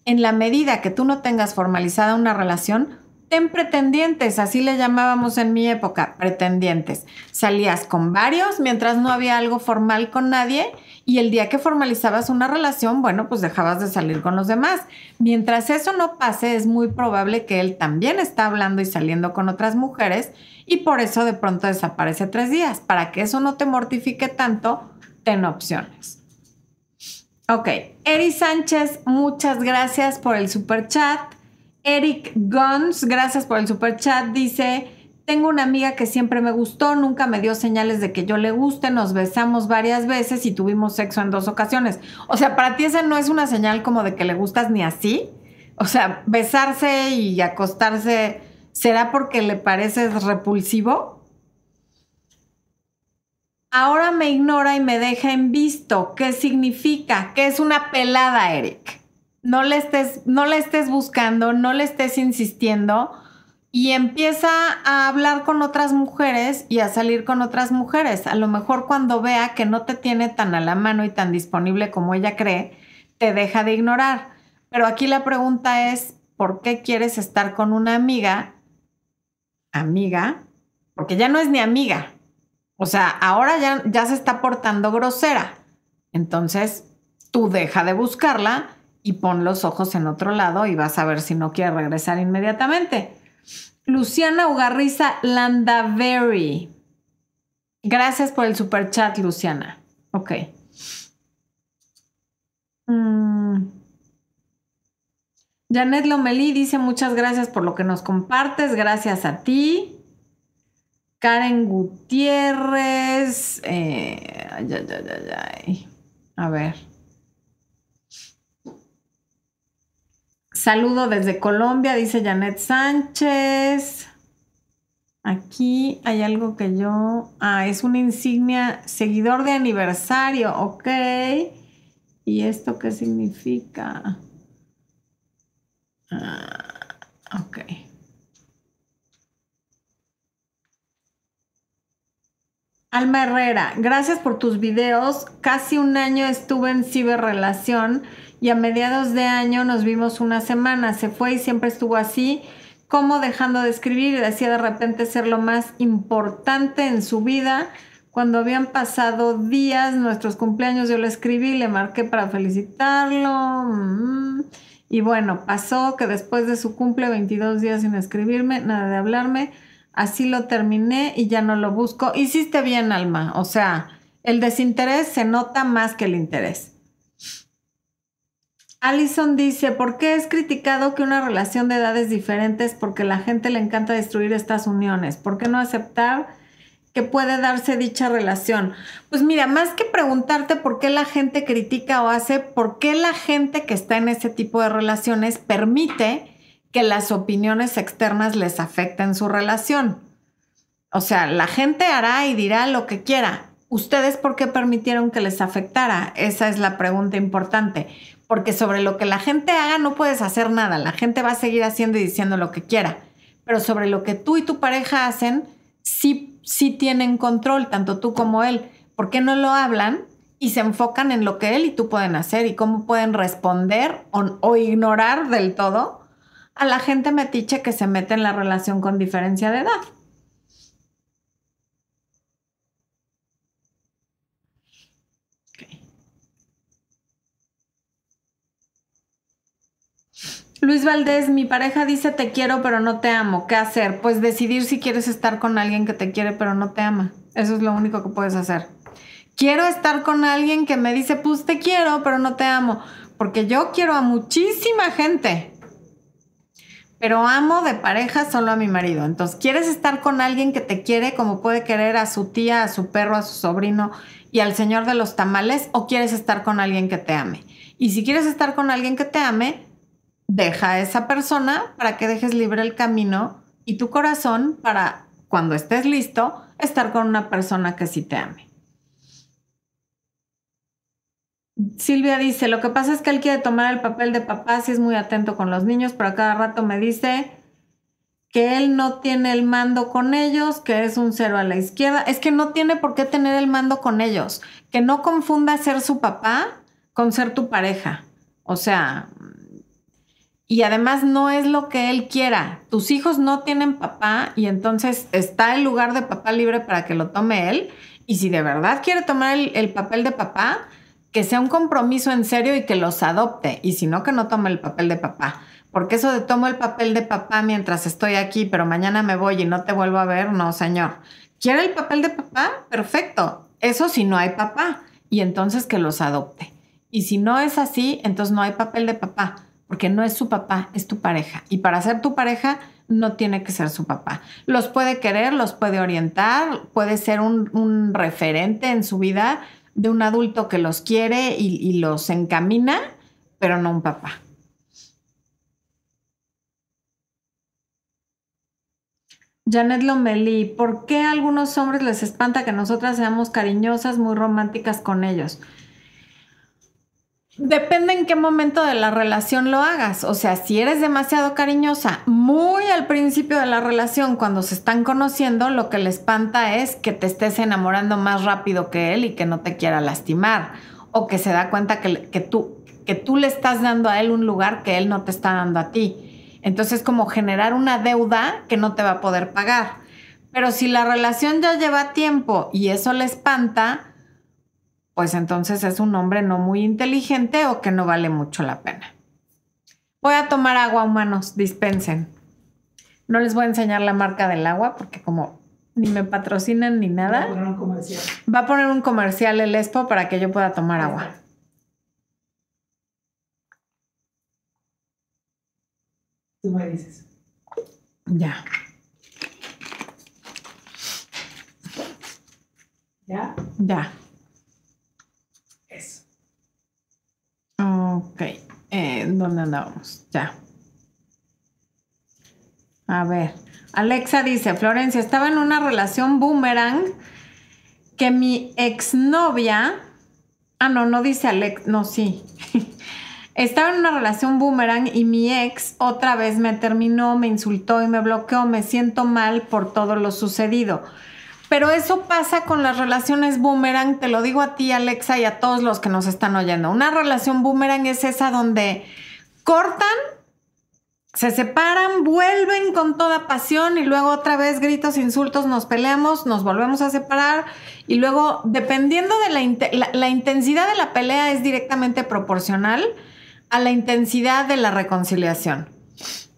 En la medida que tú no tengas formalizada una relación, ten pretendientes, así le llamábamos en mi época, pretendientes. Salías con varios mientras no había algo formal con nadie y el día que formalizabas una relación, bueno, pues dejabas de salir con los demás. Mientras eso no pase, es muy probable que él también está hablando y saliendo con otras mujeres y por eso de pronto desaparece tres días. Para que eso no te mortifique tanto, ten opciones. Ok, Eri Sánchez, muchas gracias por el super chat. Eric Guns, gracias por el super chat, dice, tengo una amiga que siempre me gustó, nunca me dio señales de que yo le guste, nos besamos varias veces y tuvimos sexo en dos ocasiones. O sea, para ti esa no es una señal como de que le gustas ni así. O sea, besarse y acostarse, ¿será porque le pareces repulsivo? Ahora me ignora y me deja en visto. ¿Qué significa? Que es una pelada, Eric no le estés, no le estés buscando, no le estés insistiendo y empieza a hablar con otras mujeres y a salir con otras mujeres. A lo mejor cuando vea que no te tiene tan a la mano y tan disponible como ella cree, te deja de ignorar. Pero aquí la pregunta es, ¿por qué quieres estar con una amiga? Amiga, porque ya no es ni amiga. O sea, ahora ya, ya se está portando grosera. Entonces, tú deja de buscarla y pon los ojos en otro lado y vas a ver si no quiere regresar inmediatamente. Luciana Ugarriza Landavery. Gracias por el super chat, Luciana. Ok. Mm. Janet Lomelí dice muchas gracias por lo que nos compartes. Gracias a ti. Karen Gutiérrez. Eh, a ver. Saludo desde Colombia, dice Janet Sánchez. Aquí hay algo que yo... Ah, es una insignia seguidor de aniversario, ok. ¿Y esto qué significa? Ah, ok. Alma Herrera, gracias por tus videos. Casi un año estuve en ciberrelación y a mediados de año nos vimos una semana. Se fue y siempre estuvo así, como dejando de escribir y decía de repente ser lo más importante en su vida. Cuando habían pasado días, nuestros cumpleaños, yo le escribí, le marqué para felicitarlo. Mm, y bueno, pasó que después de su cumple, 22 días sin escribirme, nada de hablarme, así lo terminé y ya no lo busco. Hiciste bien, Alma. O sea, el desinterés se nota más que el interés. Allison dice, ¿por qué es criticado que una relación de edades diferentes porque la gente le encanta destruir estas uniones? ¿Por qué no aceptar que puede darse dicha relación? Pues mira, más que preguntarte por qué la gente critica o hace, ¿por qué la gente que está en ese tipo de relaciones permite que las opiniones externas les afecten su relación? O sea, la gente hará y dirá lo que quiera. ¿Ustedes por qué permitieron que les afectara? Esa es la pregunta importante porque sobre lo que la gente haga no puedes hacer nada, la gente va a seguir haciendo y diciendo lo que quiera, pero sobre lo que tú y tu pareja hacen, sí, sí tienen control, tanto tú como él. ¿Por qué no lo hablan y se enfocan en lo que él y tú pueden hacer y cómo pueden responder o, o ignorar del todo a la gente metiche que se mete en la relación con diferencia de edad? Luis Valdés, mi pareja dice te quiero pero no te amo. ¿Qué hacer? Pues decidir si quieres estar con alguien que te quiere pero no te ama. Eso es lo único que puedes hacer. Quiero estar con alguien que me dice pues te quiero pero no te amo. Porque yo quiero a muchísima gente. Pero amo de pareja solo a mi marido. Entonces, ¿quieres estar con alguien que te quiere como puede querer a su tía, a su perro, a su sobrino y al señor de los tamales? ¿O quieres estar con alguien que te ame? Y si quieres estar con alguien que te ame, deja a esa persona para que dejes libre el camino y tu corazón para, cuando estés listo, estar con una persona que sí te ame. Silvia dice, lo que pasa es que él quiere tomar el papel de papá, si es muy atento con los niños, pero a cada rato me dice que él no tiene el mando con ellos, que es un cero a la izquierda. Es que no tiene por qué tener el mando con ellos. Que no confunda ser su papá con ser tu pareja. O sea, y además no es lo que él quiera. Tus hijos no tienen papá y entonces está el lugar de papá libre para que lo tome él. Y si de verdad quiere tomar el, papel de papá, que sea un compromiso en serio y que los adopte. Y si no, que no tome el papel de papá. Porque eso de tomo el papel de papá mientras estoy aquí, pero mañana me voy y no te vuelvo a ver, no, señor. ¿Quiere el papel de papá? Perfecto. Eso si no hay papá. Y entonces que los adopte. Y si no es así, entonces no hay papel de papá porque no es su papá, es tu pareja. Y para ser tu pareja no tiene que ser su papá. Los puede querer, los puede orientar, puede ser un, referente en su vida de un adulto que los quiere y, los encamina, pero no un papá. Janet Lomeli, ¿por qué a algunos hombres les espanta que nosotras seamos cariñosas, muy románticas con ellos? Depende en qué momento de la relación lo hagas. O sea, si eres demasiado cariñosa, muy al principio de la relación, cuando se están conociendo, lo que le espanta es que te estés enamorando más rápido que él y que no te quiera lastimar. O que se da cuenta que, que tú, que tú le estás dando a él un lugar que él no te está dando a ti. Entonces, como generar una deuda que no te va a poder pagar. Pero si la relación ya lleva tiempo y eso le espanta, pues entonces es un hombre no muy inteligente o que no vale mucho la pena. Voy a tomar agua, humanos, dispensen. No les voy a enseñar la marca del agua porque como ni me patrocinan ni nada. Va a poner un comercial. Va a poner un comercial el Expo para que yo pueda tomar agua. Tú me dices. Ya. ¿Ya? Ya. Ok. Eh, ¿Dónde andábamos? Ya. A ver. Alexa dice, Florencia, estaba en una relación boomerang que mi exnovia... Ah, no, no dice Alex, no, sí. estaba en una relación boomerang y mi ex otra vez me terminó, me insultó y me bloqueó. Me siento mal por todo lo sucedido. Pero eso pasa con las relaciones boomerang, te lo digo a ti, Alexa, y a todos los que nos están oyendo. Una relación boomerang es esa donde cortan, se separan, vuelven con toda pasión y luego otra vez gritos, insultos, nos peleamos, nos volvemos a separar y luego, dependiendo de la, la intensidad de la pelea, es directamente proporcional a la intensidad de la reconciliación.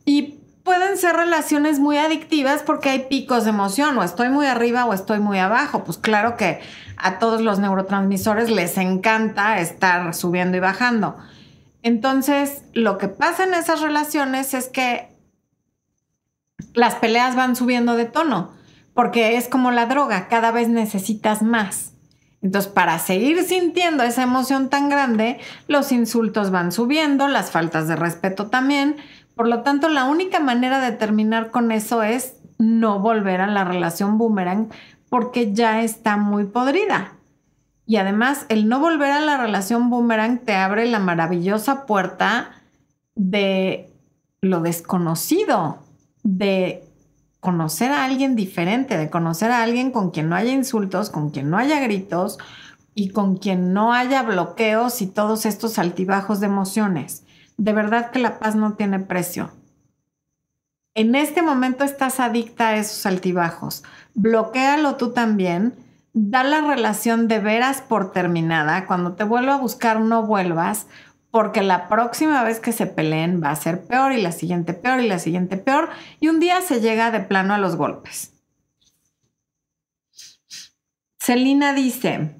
Y pueden ser relaciones muy adictivas porque hay picos de emoción, o estoy muy arriba o estoy muy abajo. Pues claro que a todos los neurotransmisores les encanta estar subiendo y bajando. Entonces, lo que pasa en esas relaciones es que las peleas van subiendo de tono, porque es como la droga, cada vez necesitas más. Entonces, para seguir sintiendo esa emoción tan grande, los insultos van subiendo, las faltas de respeto también, por lo tanto, la única manera de terminar con eso es no volver a la relación boomerang porque ya está muy podrida. Y además, el no volver a la relación boomerang te abre la maravillosa puerta de lo desconocido, de conocer a alguien diferente, de conocer a alguien con quien no haya insultos, con quien no haya gritos y con quien no haya bloqueos y todos estos altibajos de emociones. De verdad que la paz no tiene precio. En este momento estás adicta a esos altibajos. Bloquéalo tú también. Da la relación de veras por terminada. Cuando te vuelva a buscar, no vuelvas, porque la próxima vez que se peleen va a ser peor y la siguiente peor y la siguiente peor. Y un día se llega de plano a los golpes. Celina dice,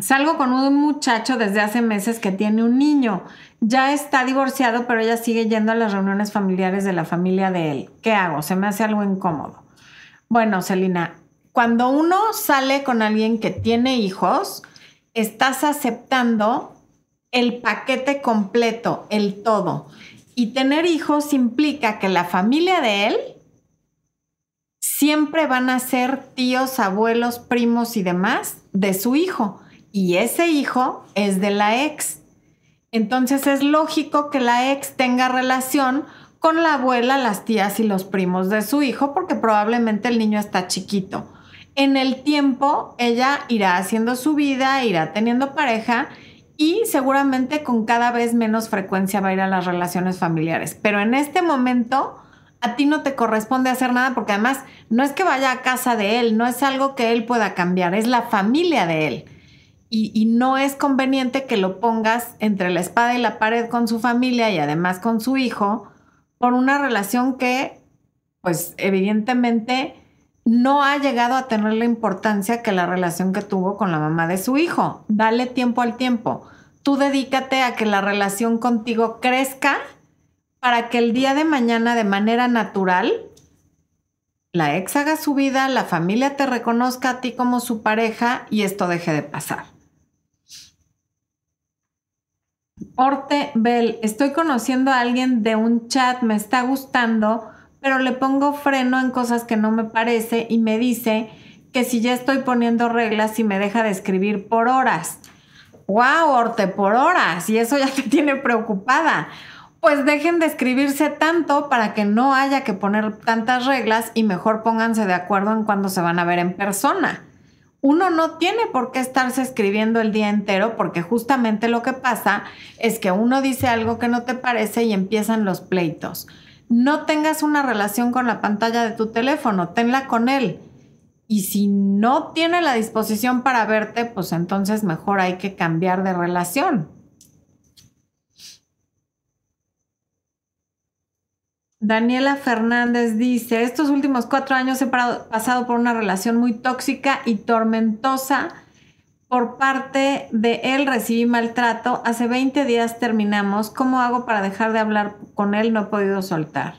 salgo con un muchacho desde hace meses que tiene un niño ya está divorciado, pero ella sigue yendo a las reuniones familiares de la familia de él. ¿Qué hago? Se me hace algo incómodo. Bueno, Celina, cuando uno sale con alguien que tiene hijos, estás aceptando el paquete completo, el todo. Y tener hijos implica que la familia de él siempre van a ser tíos, abuelos, primos y demás de su hijo. Y ese hijo es de la ex. Entonces es lógico que la ex tenga relación con la abuela, las tías y los primos de su hijo porque probablemente el niño está chiquito. En el tiempo ella irá haciendo su vida, irá teniendo pareja y seguramente con cada vez menos frecuencia va a ir a las relaciones familiares. Pero en este momento a ti no te corresponde hacer nada porque además no es que vaya a casa de él, no es algo que él pueda cambiar, es la familia de él. Y, no es conveniente que lo pongas entre la espada y la pared con su familia y además con su hijo por una relación que, pues evidentemente, no ha llegado a tener la importancia que la relación que tuvo con la mamá de su hijo. Dale tiempo al tiempo. Tú dedícate a que la relación contigo crezca para que el día de mañana de manera natural la ex haga su vida, la familia te reconozca a ti como su pareja y esto deje de pasar. Orte Bell, estoy conociendo a alguien de un chat, me está gustando, pero le pongo freno en cosas que no me parece y me dice que si ya estoy poniendo reglas y me deja de escribir por horas. ¡Wow, Orte, por horas! Y eso ya te tiene preocupada. Pues dejen de escribirse tanto para que no haya que poner tantas reglas y mejor pónganse de acuerdo en cuándo se van a ver en persona. Uno no tiene por qué estarse escribiendo el día entero porque justamente lo que pasa es que uno dice algo que no te parece y empiezan los pleitos no tengas una relación con la pantalla de tu teléfono, tenla con él. Y si no tiene la disposición para verte, pues entonces mejor hay que cambiar de relación. Daniela Fernández dice, estos últimos cuatro años he pasado por una relación muy tóxica y tormentosa por parte de él recibí maltrato. Hace 20 días terminamos. ¿Cómo hago para dejar de hablar con él? No he podido soltar.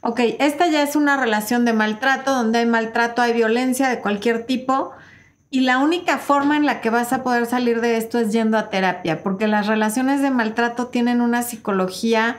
Ok, esta ya es una relación de maltrato, donde hay maltrato, hay violencia de cualquier tipo. Y la única forma en la que vas a poder salir de esto es yendo a terapia, porque las relaciones de maltrato tienen una psicología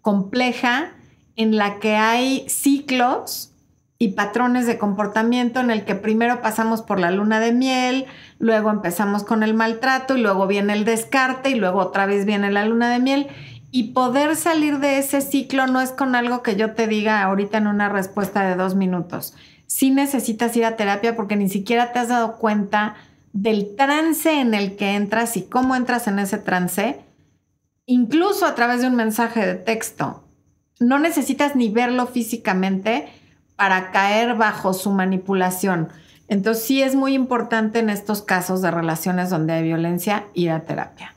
compleja en la que hay ciclos y patrones de comportamiento en el que primero pasamos por la luna de miel, luego empezamos con el maltrato y luego viene el descarte y luego otra vez viene la luna de miel. Y poder salir de ese ciclo no es con algo que yo te diga ahorita en una respuesta de dos minutos. Sí necesitas ir a terapia porque ni siquiera te has dado cuenta del trance en el que entras y cómo entras en ese trance, incluso a través de un mensaje de texto. No necesitas ni verlo físicamente, para caer bajo su manipulación. Entonces sí es muy importante en estos casos de relaciones donde hay violencia ir a terapia.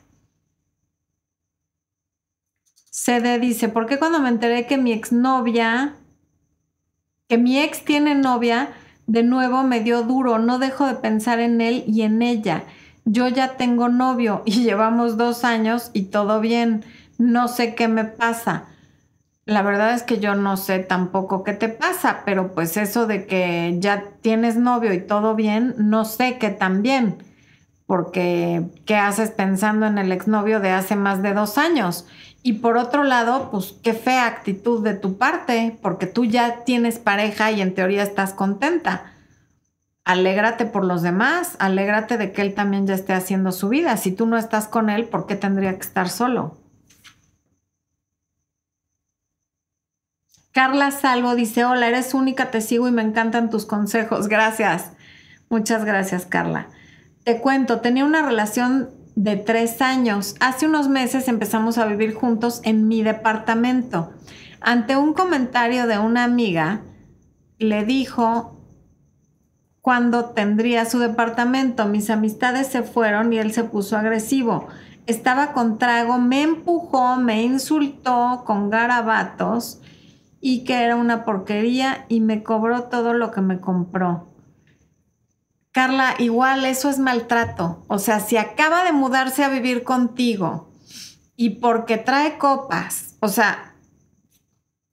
CD dice, ¿por qué cuando me enteré que mi exnovia, que mi ex tiene novia, de nuevo me dio duro, no dejo de pensar en él y en ella. Yo ya tengo novio y llevamos dos años y todo bien, no sé qué me pasa. La verdad es que yo no sé tampoco qué te pasa, pero pues eso de que ya tienes novio y todo bien, no sé qué tan bien, porque ¿qué haces pensando en el exnovio de hace más de dos años? Y por otro lado, pues qué fea actitud de tu parte, porque tú ya tienes pareja y en teoría estás contenta. Alégrate por los demás, alégrate de que él también ya esté haciendo su vida. Si tú no estás con él, ¿por qué tendría que estar solo? Carla Salvo dice, hola, eres única, te sigo y me encantan tus consejos. Gracias. Muchas gracias, Carla. Te cuento, tenía una relación de tres años. Hace unos meses empezamos a vivir juntos en mi departamento. Ante un comentario de una amiga, le dijo cuando tendría su departamento. Mis amistades se fueron y él se puso agresivo. Estaba con trago, me empujó, me insultó con garabatos y que era una porquería y me cobró todo lo que me compró. Carla, igual eso es maltrato. O sea, si acaba de mudarse a vivir contigo y porque trae copas. O sea,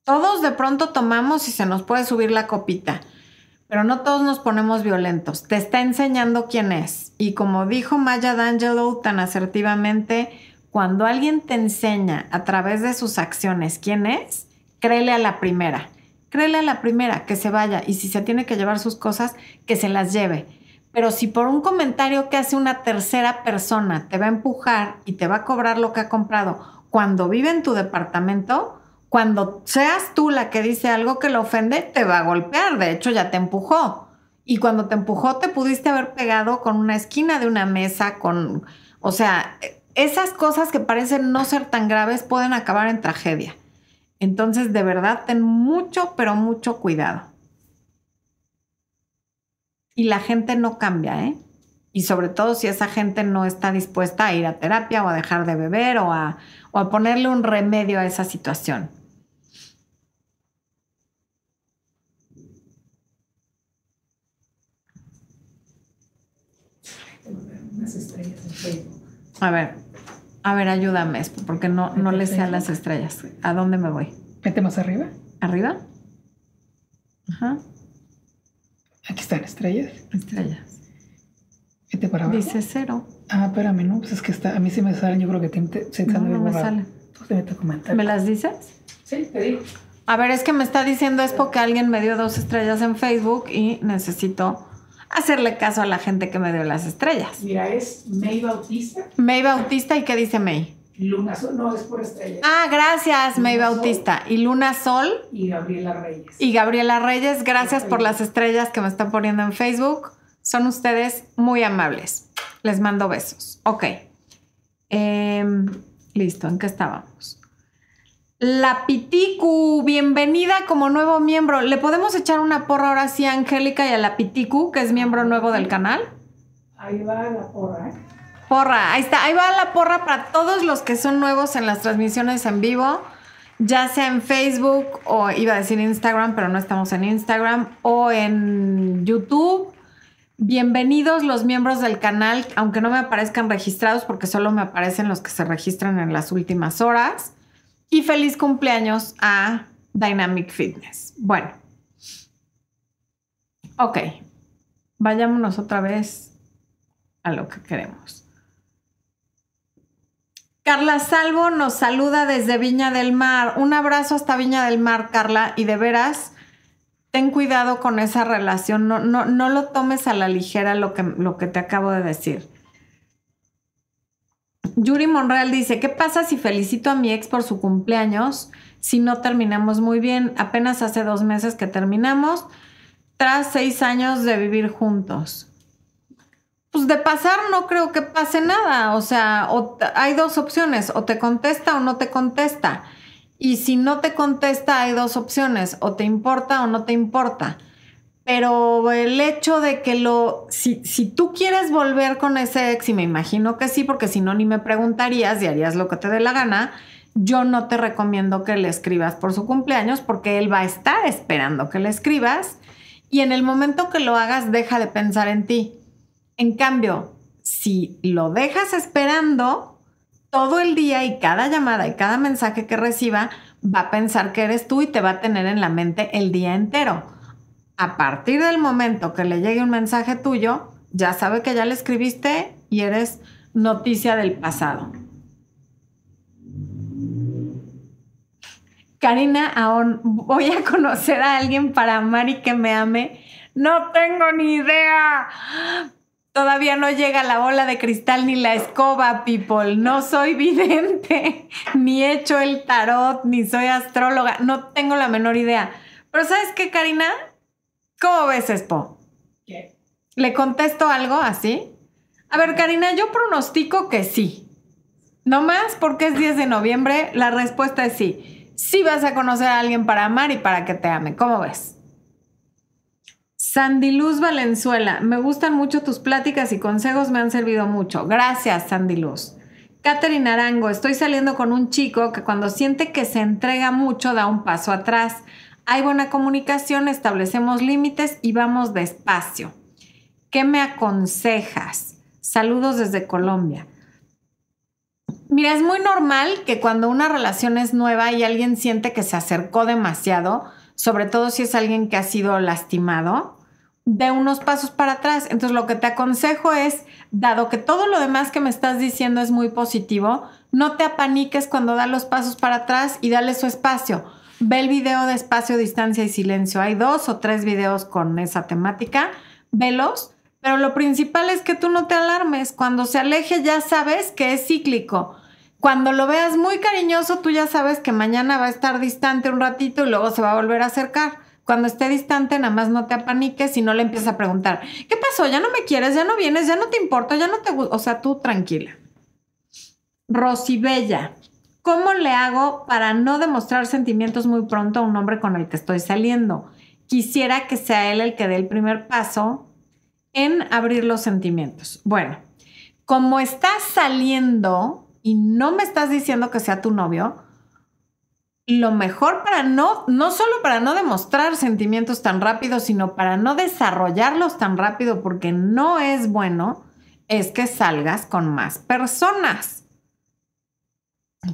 todos de pronto tomamos y se nos puede subir la copita, pero no todos nos ponemos violentos. Te está enseñando quién es. Y como dijo Maya D'Angelo tan asertivamente, cuando alguien te enseña a través de sus acciones quién es, créele a la primera. Créele a la primera que se vaya y si se tiene que llevar sus cosas, que se las lleve. Pero si por un comentario que hace una tercera persona te va a empujar y te va a cobrar lo que ha comprado cuando vive en tu departamento, cuando seas tú la que dice algo que lo ofende, te va a golpear. De hecho, ya te empujó. Y cuando te empujó, te pudiste haber pegado con una esquina de una mesa, con, o sea, esas cosas que parecen no ser tan graves pueden acabar en tragedia. Entonces, de verdad, ten mucho, pero mucho cuidado. Y la gente no cambia, ¿eh? Y sobre todo si esa gente no está dispuesta a ir a terapia o a dejar de beber o a, o a ponerle un remedio a esa situación. A ver, a ver, ayúdame, porque no, no le sé a las estrellas. ¿A dónde me voy? Vete más arriba. ¿Arriba? Ajá. Aquí están estrellas. Estrellas. Vete para abajo. Dice cero. Ah, espérame, no, pues es que está, a mí sí me salen, yo creo que te, se no, no me sale. ¿Me las dices? Sí, te digo. A ver, es que me está diciendo es porque alguien me dio dos estrellas en Facebook y necesito hacerle caso a la gente que me dio las estrellas. Mira, es May Bautista. May Bautista, ¿y qué dice May? Luna Sol, no, es por estrellas. Ah, gracias, May Bautista. y Luna Sol. Y Gabriela Reyes. Y Gabriela Reyes, gracias por las estrellas que me están poniendo en Facebook. Son ustedes muy amables. Les mando besos. Ok. Em, listo, ¿en qué estábamos? La Piticu, bienvenida como nuevo miembro. ¿Le podemos echar una porra ahora sí a Angélica y a la Piticu, que es miembro nuevo del canal? Ahí va la porra. ¿eh? Porra, ahí está, ahí va la porra para todos los que son nuevos en las transmisiones en vivo, ya sea en Facebook o iba a decir Instagram, pero no estamos en Instagram, o en YouTube. Bienvenidos los miembros del canal, aunque no me aparezcan registrados porque solo me aparecen los que se registran en las últimas horas. Y feliz cumpleaños a Dynamic Fitness. Bueno. Ok. Vayámonos otra vez a lo que queremos. Carla Salvo nos saluda desde Viña del Mar. Un abrazo hasta Viña del Mar, Carla. Y de veras, ten cuidado con esa relación. No, no, no lo tomes a la ligera lo que, lo que te acabo de decir. Yuri Monreal dice, ¿qué pasa si felicito a mi ex por su cumpleaños si no terminamos muy bien? Apenas hace dos meses que terminamos, tras seis años de vivir juntos. Pues de pasar no creo que pase nada, o sea, hay dos opciones, o te contesta o no te contesta. Y si no te contesta, hay dos opciones, o te importa o no te importa. Pero el hecho de que lo, si, si, tú quieres volver con ese ex, y me imagino que sí, porque si no ni me preguntarías y harías lo que te dé la gana, yo no te recomiendo que le escribas por su cumpleaños porque él va a estar esperando que le escribas y en el momento que lo hagas deja de pensar en ti. En cambio, si lo dejas esperando todo el día y cada llamada y cada mensaje que reciba, va a pensar que eres tú y te va a tener en la mente el día entero a partir del momento que le llegue un mensaje tuyo, ya sabe que ya le escribiste y eres noticia del pasado. Karina, aún voy a conocer a alguien para amar y que me ame. No tengo ni idea. Todavía no llega la bola de cristal ni la escoba, people. No soy vidente, ni he hecho el tarot, ni soy astróloga. No tengo la menor idea. Pero ¿sabes qué, Karina? ¿Cómo ves, Expo? ¿Qué? ¿Le contesto algo así? A ver, Karina, yo pronostico que sí. No más porque es 10 de noviembre, la respuesta es sí. Sí vas a conocer a alguien para amar y para que te ame. ¿Cómo ves? Sandy Luz Valenzuela, me gustan mucho tus pláticas y consejos, me han servido mucho. Gracias, Sandy Luz. Catherine Arango, estoy saliendo con un chico que cuando siente que se entrega mucho da un paso atrás hay buena comunicación, establecemos límites y vamos despacio. ¿Qué me aconsejas? Saludos desde Colombia. Mira, es muy normal que cuando una relación es nueva y alguien siente que se acercó demasiado, sobre todo si es alguien que ha sido lastimado, de unos pasos para atrás. Entonces lo que te aconsejo es, dado que todo lo demás que me estás diciendo es muy positivo, no te apaniques cuando da los pasos para atrás y dale su espacio. Ve el video de espacio, distancia y silencio. Hay dos o tres videos con esa temática. Velos. Pero lo principal es que tú no te alarmes. Cuando se aleje ya sabes que es cíclico. Cuando lo veas muy cariñoso, tú ya sabes que mañana va a estar distante un ratito y luego se va a volver a acercar. Cuando esté distante, nada más no te apaniques y no le empiezas a preguntar, ¿qué pasó? ¿Ya no me quieres? ¿Ya no vienes? ¿Ya no te importa? ¿Ya no te gusta? O sea, tú tranquila. Rosibella, ¿cómo le hago para no demostrar sentimientos muy pronto a un hombre con el que estoy saliendo? Quisiera que sea él el que dé el primer paso en abrir los sentimientos. Bueno, como estás saliendo y no me estás diciendo que sea tu novio, lo mejor para no, no solo para no demostrar sentimientos tan rápido, sino para no desarrollarlos tan rápido, porque no es bueno, es que salgas con más personas.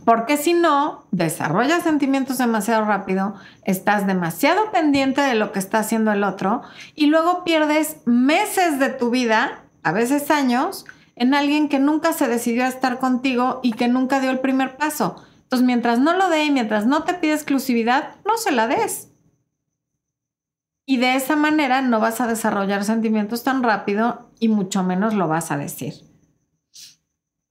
Porque si no, desarrollas sentimientos demasiado rápido, estás demasiado pendiente de lo que está haciendo el otro y luego pierdes meses de tu vida, a veces años, en alguien que nunca se decidió a estar contigo y que nunca dio el primer paso. Entonces, mientras no lo dé y mientras no te pide exclusividad, no se la des. Y de esa manera no vas a desarrollar sentimientos tan rápido y mucho menos lo vas a decir.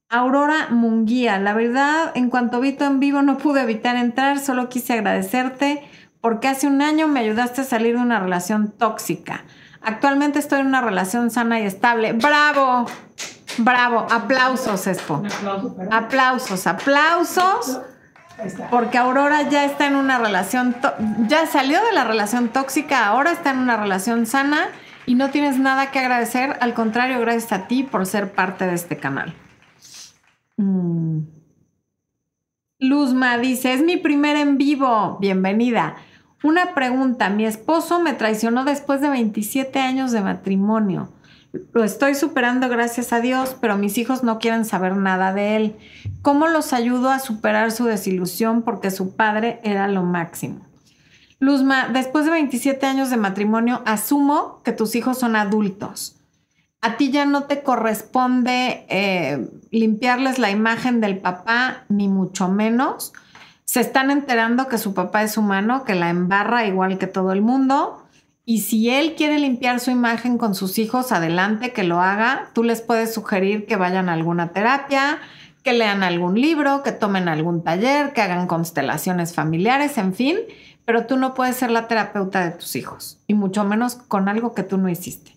Aurora Munguía, la verdad, en cuanto vi tu en vivo no pude evitar entrar, solo quise agradecerte porque hace un año me ayudaste a salir de una relación tóxica. Actualmente estoy en una relación sana y estable. ¡Bravo! Bravo, aplausos, Expo. aplausos, aplausos. Porque Aurora ya está en una relación, ya salió de la relación tóxica, ahora está en una relación sana y no tienes nada que agradecer. Al contrario, gracias a ti por ser parte de este canal. Mm. Luzma dice, es mi primer en vivo. Bienvenida. Una pregunta, mi esposo me traicionó después de 27 años de matrimonio. Lo estoy superando gracias a Dios, pero mis hijos no quieren saber nada de él. ¿Cómo los ayudo a superar su desilusión porque su padre era lo máximo? Luzma, después de 27 años de matrimonio, asumo que tus hijos son adultos. A ti ya no te corresponde eh, limpiarles la imagen del papá, ni mucho menos. Se están enterando que su papá es humano, que la embarra igual que todo el mundo y si él quiere limpiar su imagen con sus hijos, adelante, que lo haga. Tú les puedes sugerir que vayan a alguna terapia, que lean algún libro, que tomen algún taller, que hagan constelaciones familiares, en fin, pero tú no puedes ser la terapeuta de tus hijos, y mucho menos con algo que tú no hiciste.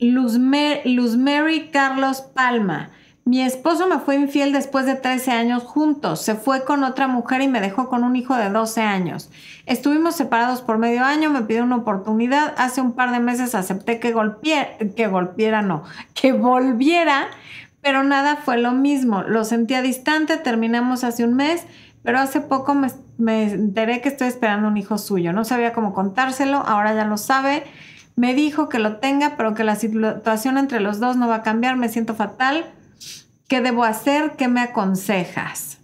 Luz, Mary Carlos Palma. Mi esposo me fue infiel después de 13 años juntos. Se fue con otra mujer y me dejó con un hijo de 12 años. Estuvimos separados por medio año, me pidió una oportunidad. Hace un par de meses acepté que golpeara, que golpeara, no, que volviera, pero nada fue lo mismo. Lo sentía distante, terminamos hace un mes, pero hace poco me, me enteré que estoy esperando un hijo suyo. No sabía cómo contárselo, ahora ya lo sabe. Me dijo que lo tenga, pero que la situación entre los dos no va a cambiar. Me siento fatal ¿Qué debo hacer? ¿Qué me aconsejas?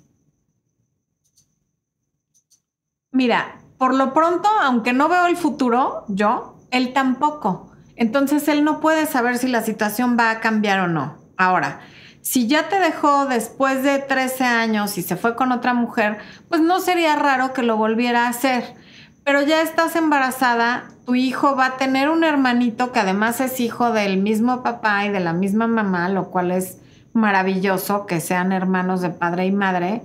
Mira, por lo pronto, aunque no veo el futuro, yo, él tampoco. Entonces él no puede saber si la situación va a cambiar o no. Ahora, si ya te dejó después de 13 años y se fue con otra mujer, pues no sería raro que lo volviera a hacer. Pero ya estás embarazada, tu hijo va a tener un hermanito que además es hijo del mismo papá y de la misma mamá, lo cual es maravilloso que sean hermanos de padre y madre.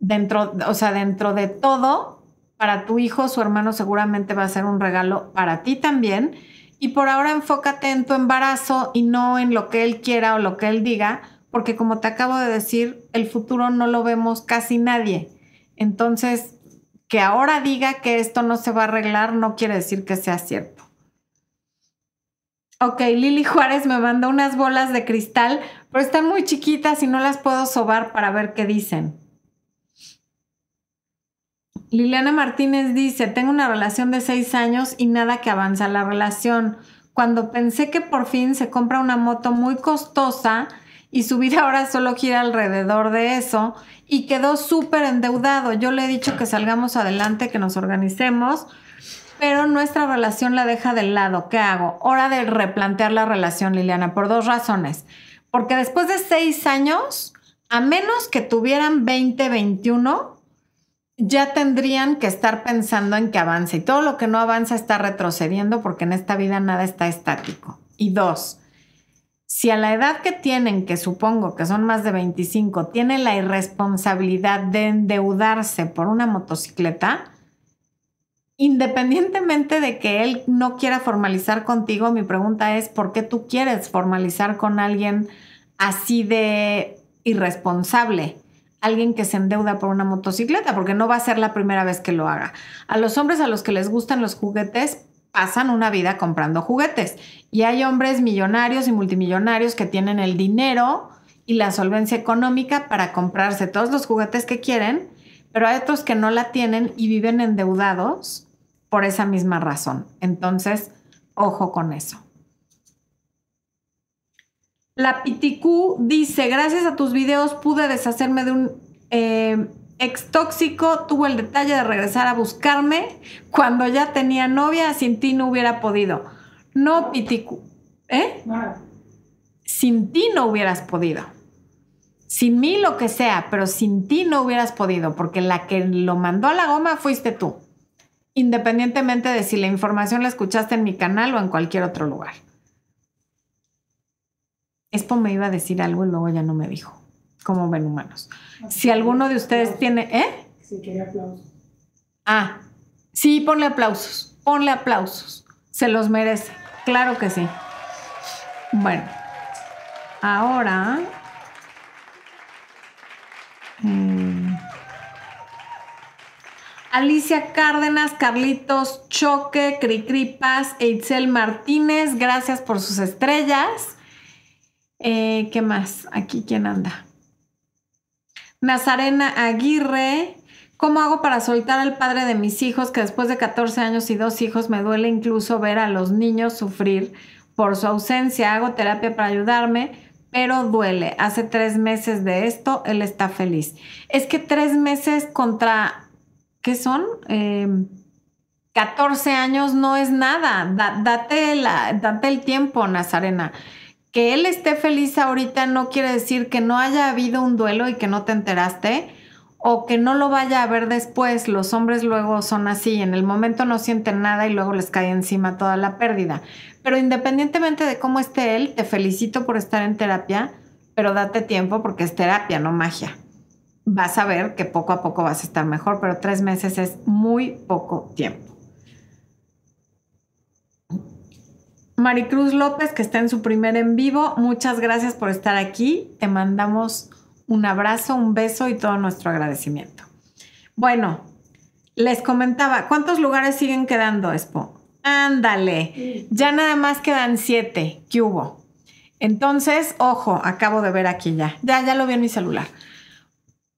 Dentro, o sea, dentro de todo, para tu hijo, su hermano seguramente va a ser un regalo para ti también. Y por ahora enfócate en tu embarazo y no en lo que él quiera o lo que él diga, porque como te acabo de decir, el futuro no lo vemos casi nadie. Entonces, que ahora diga que esto no se va a arreglar no quiere decir que sea cierto. Ok, Lili Juárez me mandó unas bolas de cristal, pero están muy chiquitas y no las puedo sobar para ver qué dicen. Liliana Martínez dice, tengo una relación de seis años y nada que avanza la relación. Cuando pensé que por fin se compra una moto muy costosa y su vida ahora solo gira alrededor de eso y quedó súper endeudado. Yo le he dicho que salgamos adelante, que nos organicemos, pero nuestra relación la deja de lado. ¿Qué hago? Hora de replantear la relación, Liliana, por dos razones. Porque después de seis años, a menos que tuvieran 20, 21, ya tendrían que estar pensando en que avance. Y todo lo que no avanza está retrocediendo porque en esta vida nada está estático. Y dos, si a la edad que tienen, que supongo que son más de 25, tienen la irresponsabilidad de endeudarse por una motocicleta, independientemente de que él no quiera formalizar contigo, mi pregunta es, ¿por qué tú quieres formalizar con alguien así de irresponsable? Alguien que se endeuda por una motocicleta, porque no va a ser la primera vez que lo haga. A los hombres a los que les gustan los juguetes, pasan una vida comprando juguetes. Y hay hombres millonarios y multimillonarios que tienen el dinero y la solvencia económica para comprarse todos los juguetes que quieren, pero hay otros que no la tienen y viven endeudados por esa misma razón. Entonces, ojo con eso. La Piticú dice, gracias a tus videos pude deshacerme de un eh, ex tóxico tuvo el detalle de regresar a buscarme cuando ya tenía novia, sin ti no hubiera podido. No, Piticu. ¿Eh? Sin ti no hubieras podido. Sin mí lo que sea, pero sin ti no hubieras podido, porque la que lo mandó a la goma fuiste tú. Independientemente de si la información la escuchaste en mi canal o en cualquier otro lugar. Expo me iba a decir algo y luego ya no me dijo. Como ven humanos. Si alguno de ustedes tiene, ¿eh? Sí, quería aplausos. Ah, sí, ponle aplausos, ponle aplausos. Se los merece, claro que sí. Bueno, ahora... Mm, Alicia Cárdenas, Carlitos Choque, Cricripas, Eitzel Martínez, gracias por sus estrellas. Eh, ¿Qué más? Aquí, ¿quién anda? Nazarena Aguirre. ¿Cómo hago para soltar al padre de mis hijos que después de 14 años y dos hijos me duele incluso ver a los niños sufrir por su ausencia? Hago terapia para ayudarme, pero duele. Hace tres meses de esto, él está feliz. Es que tres meses contra, ¿qué son? 14 em, años no es nada. date, la, date el tiempo, Nazarena que él esté feliz ahorita no quiere decir que no haya habido un duelo y que no te enteraste o que no lo vaya a ver después. Los hombres luego son así, en el momento no sienten nada y luego les cae encima toda la pérdida. Pero independientemente de cómo esté él, te felicito por estar en terapia, pero date tiempo porque es terapia, no magia. Vas a ver que poco a poco vas a estar mejor, pero tres meses es muy poco tiempo. Maricruz López, que está en su primer en vivo, muchas gracias por estar aquí. Te mandamos un abrazo, un beso y todo nuestro agradecimiento. Bueno, les comentaba, ¿cuántos lugares siguen quedando, Expo? Ándale, ya nada más quedan siete. ¿Qué hubo? Entonces, ojo, acabo de ver aquí ya. Ya, ya lo vi en mi celular.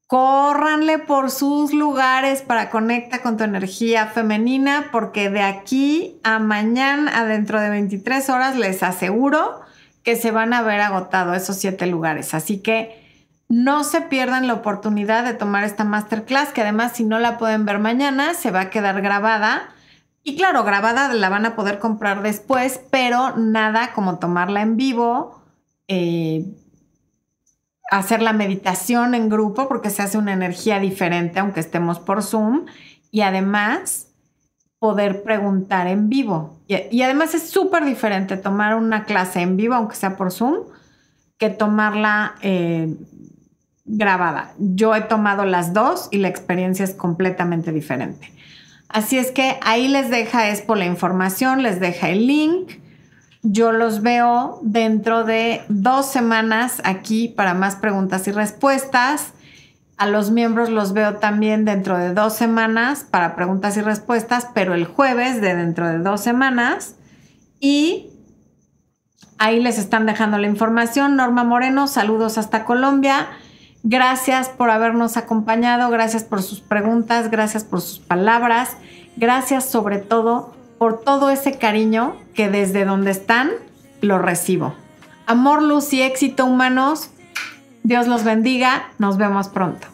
Córranle por sus lugares para conecta con tu energía femenina, porque de aquí a mañana, dentro de 23 horas, les aseguro que se van a ver agotado esos siete lugares. Así que no se pierdan la oportunidad de tomar esta masterclass, que además si no la pueden ver mañana, se va a quedar grabada. Y claro, grabada la van a poder comprar después, pero nada como tomarla en vivo. Eh, hacer la meditación en grupo porque se hace una energía diferente aunque estemos por Zoom y además poder preguntar en vivo. Y, además es súper diferente tomar una clase en vivo aunque sea por Zoom que tomarla eh, grabada. Yo he tomado las dos y la experiencia es completamente diferente. Así es que ahí les deja por la información, les deja el link yo los veo dentro de dos semanas aquí para más preguntas y respuestas. A los miembros los veo también dentro de dos semanas para preguntas y respuestas, pero el jueves de dentro de dos semanas. Y ahí les están dejando la información. Norma Moreno, saludos hasta Colombia. Gracias por habernos acompañado, gracias por sus preguntas, gracias por sus palabras, gracias sobre todo por todo ese cariño que desde donde están lo recibo. Amor, luz y éxito humanos, Dios los bendiga. Nos vemos pronto.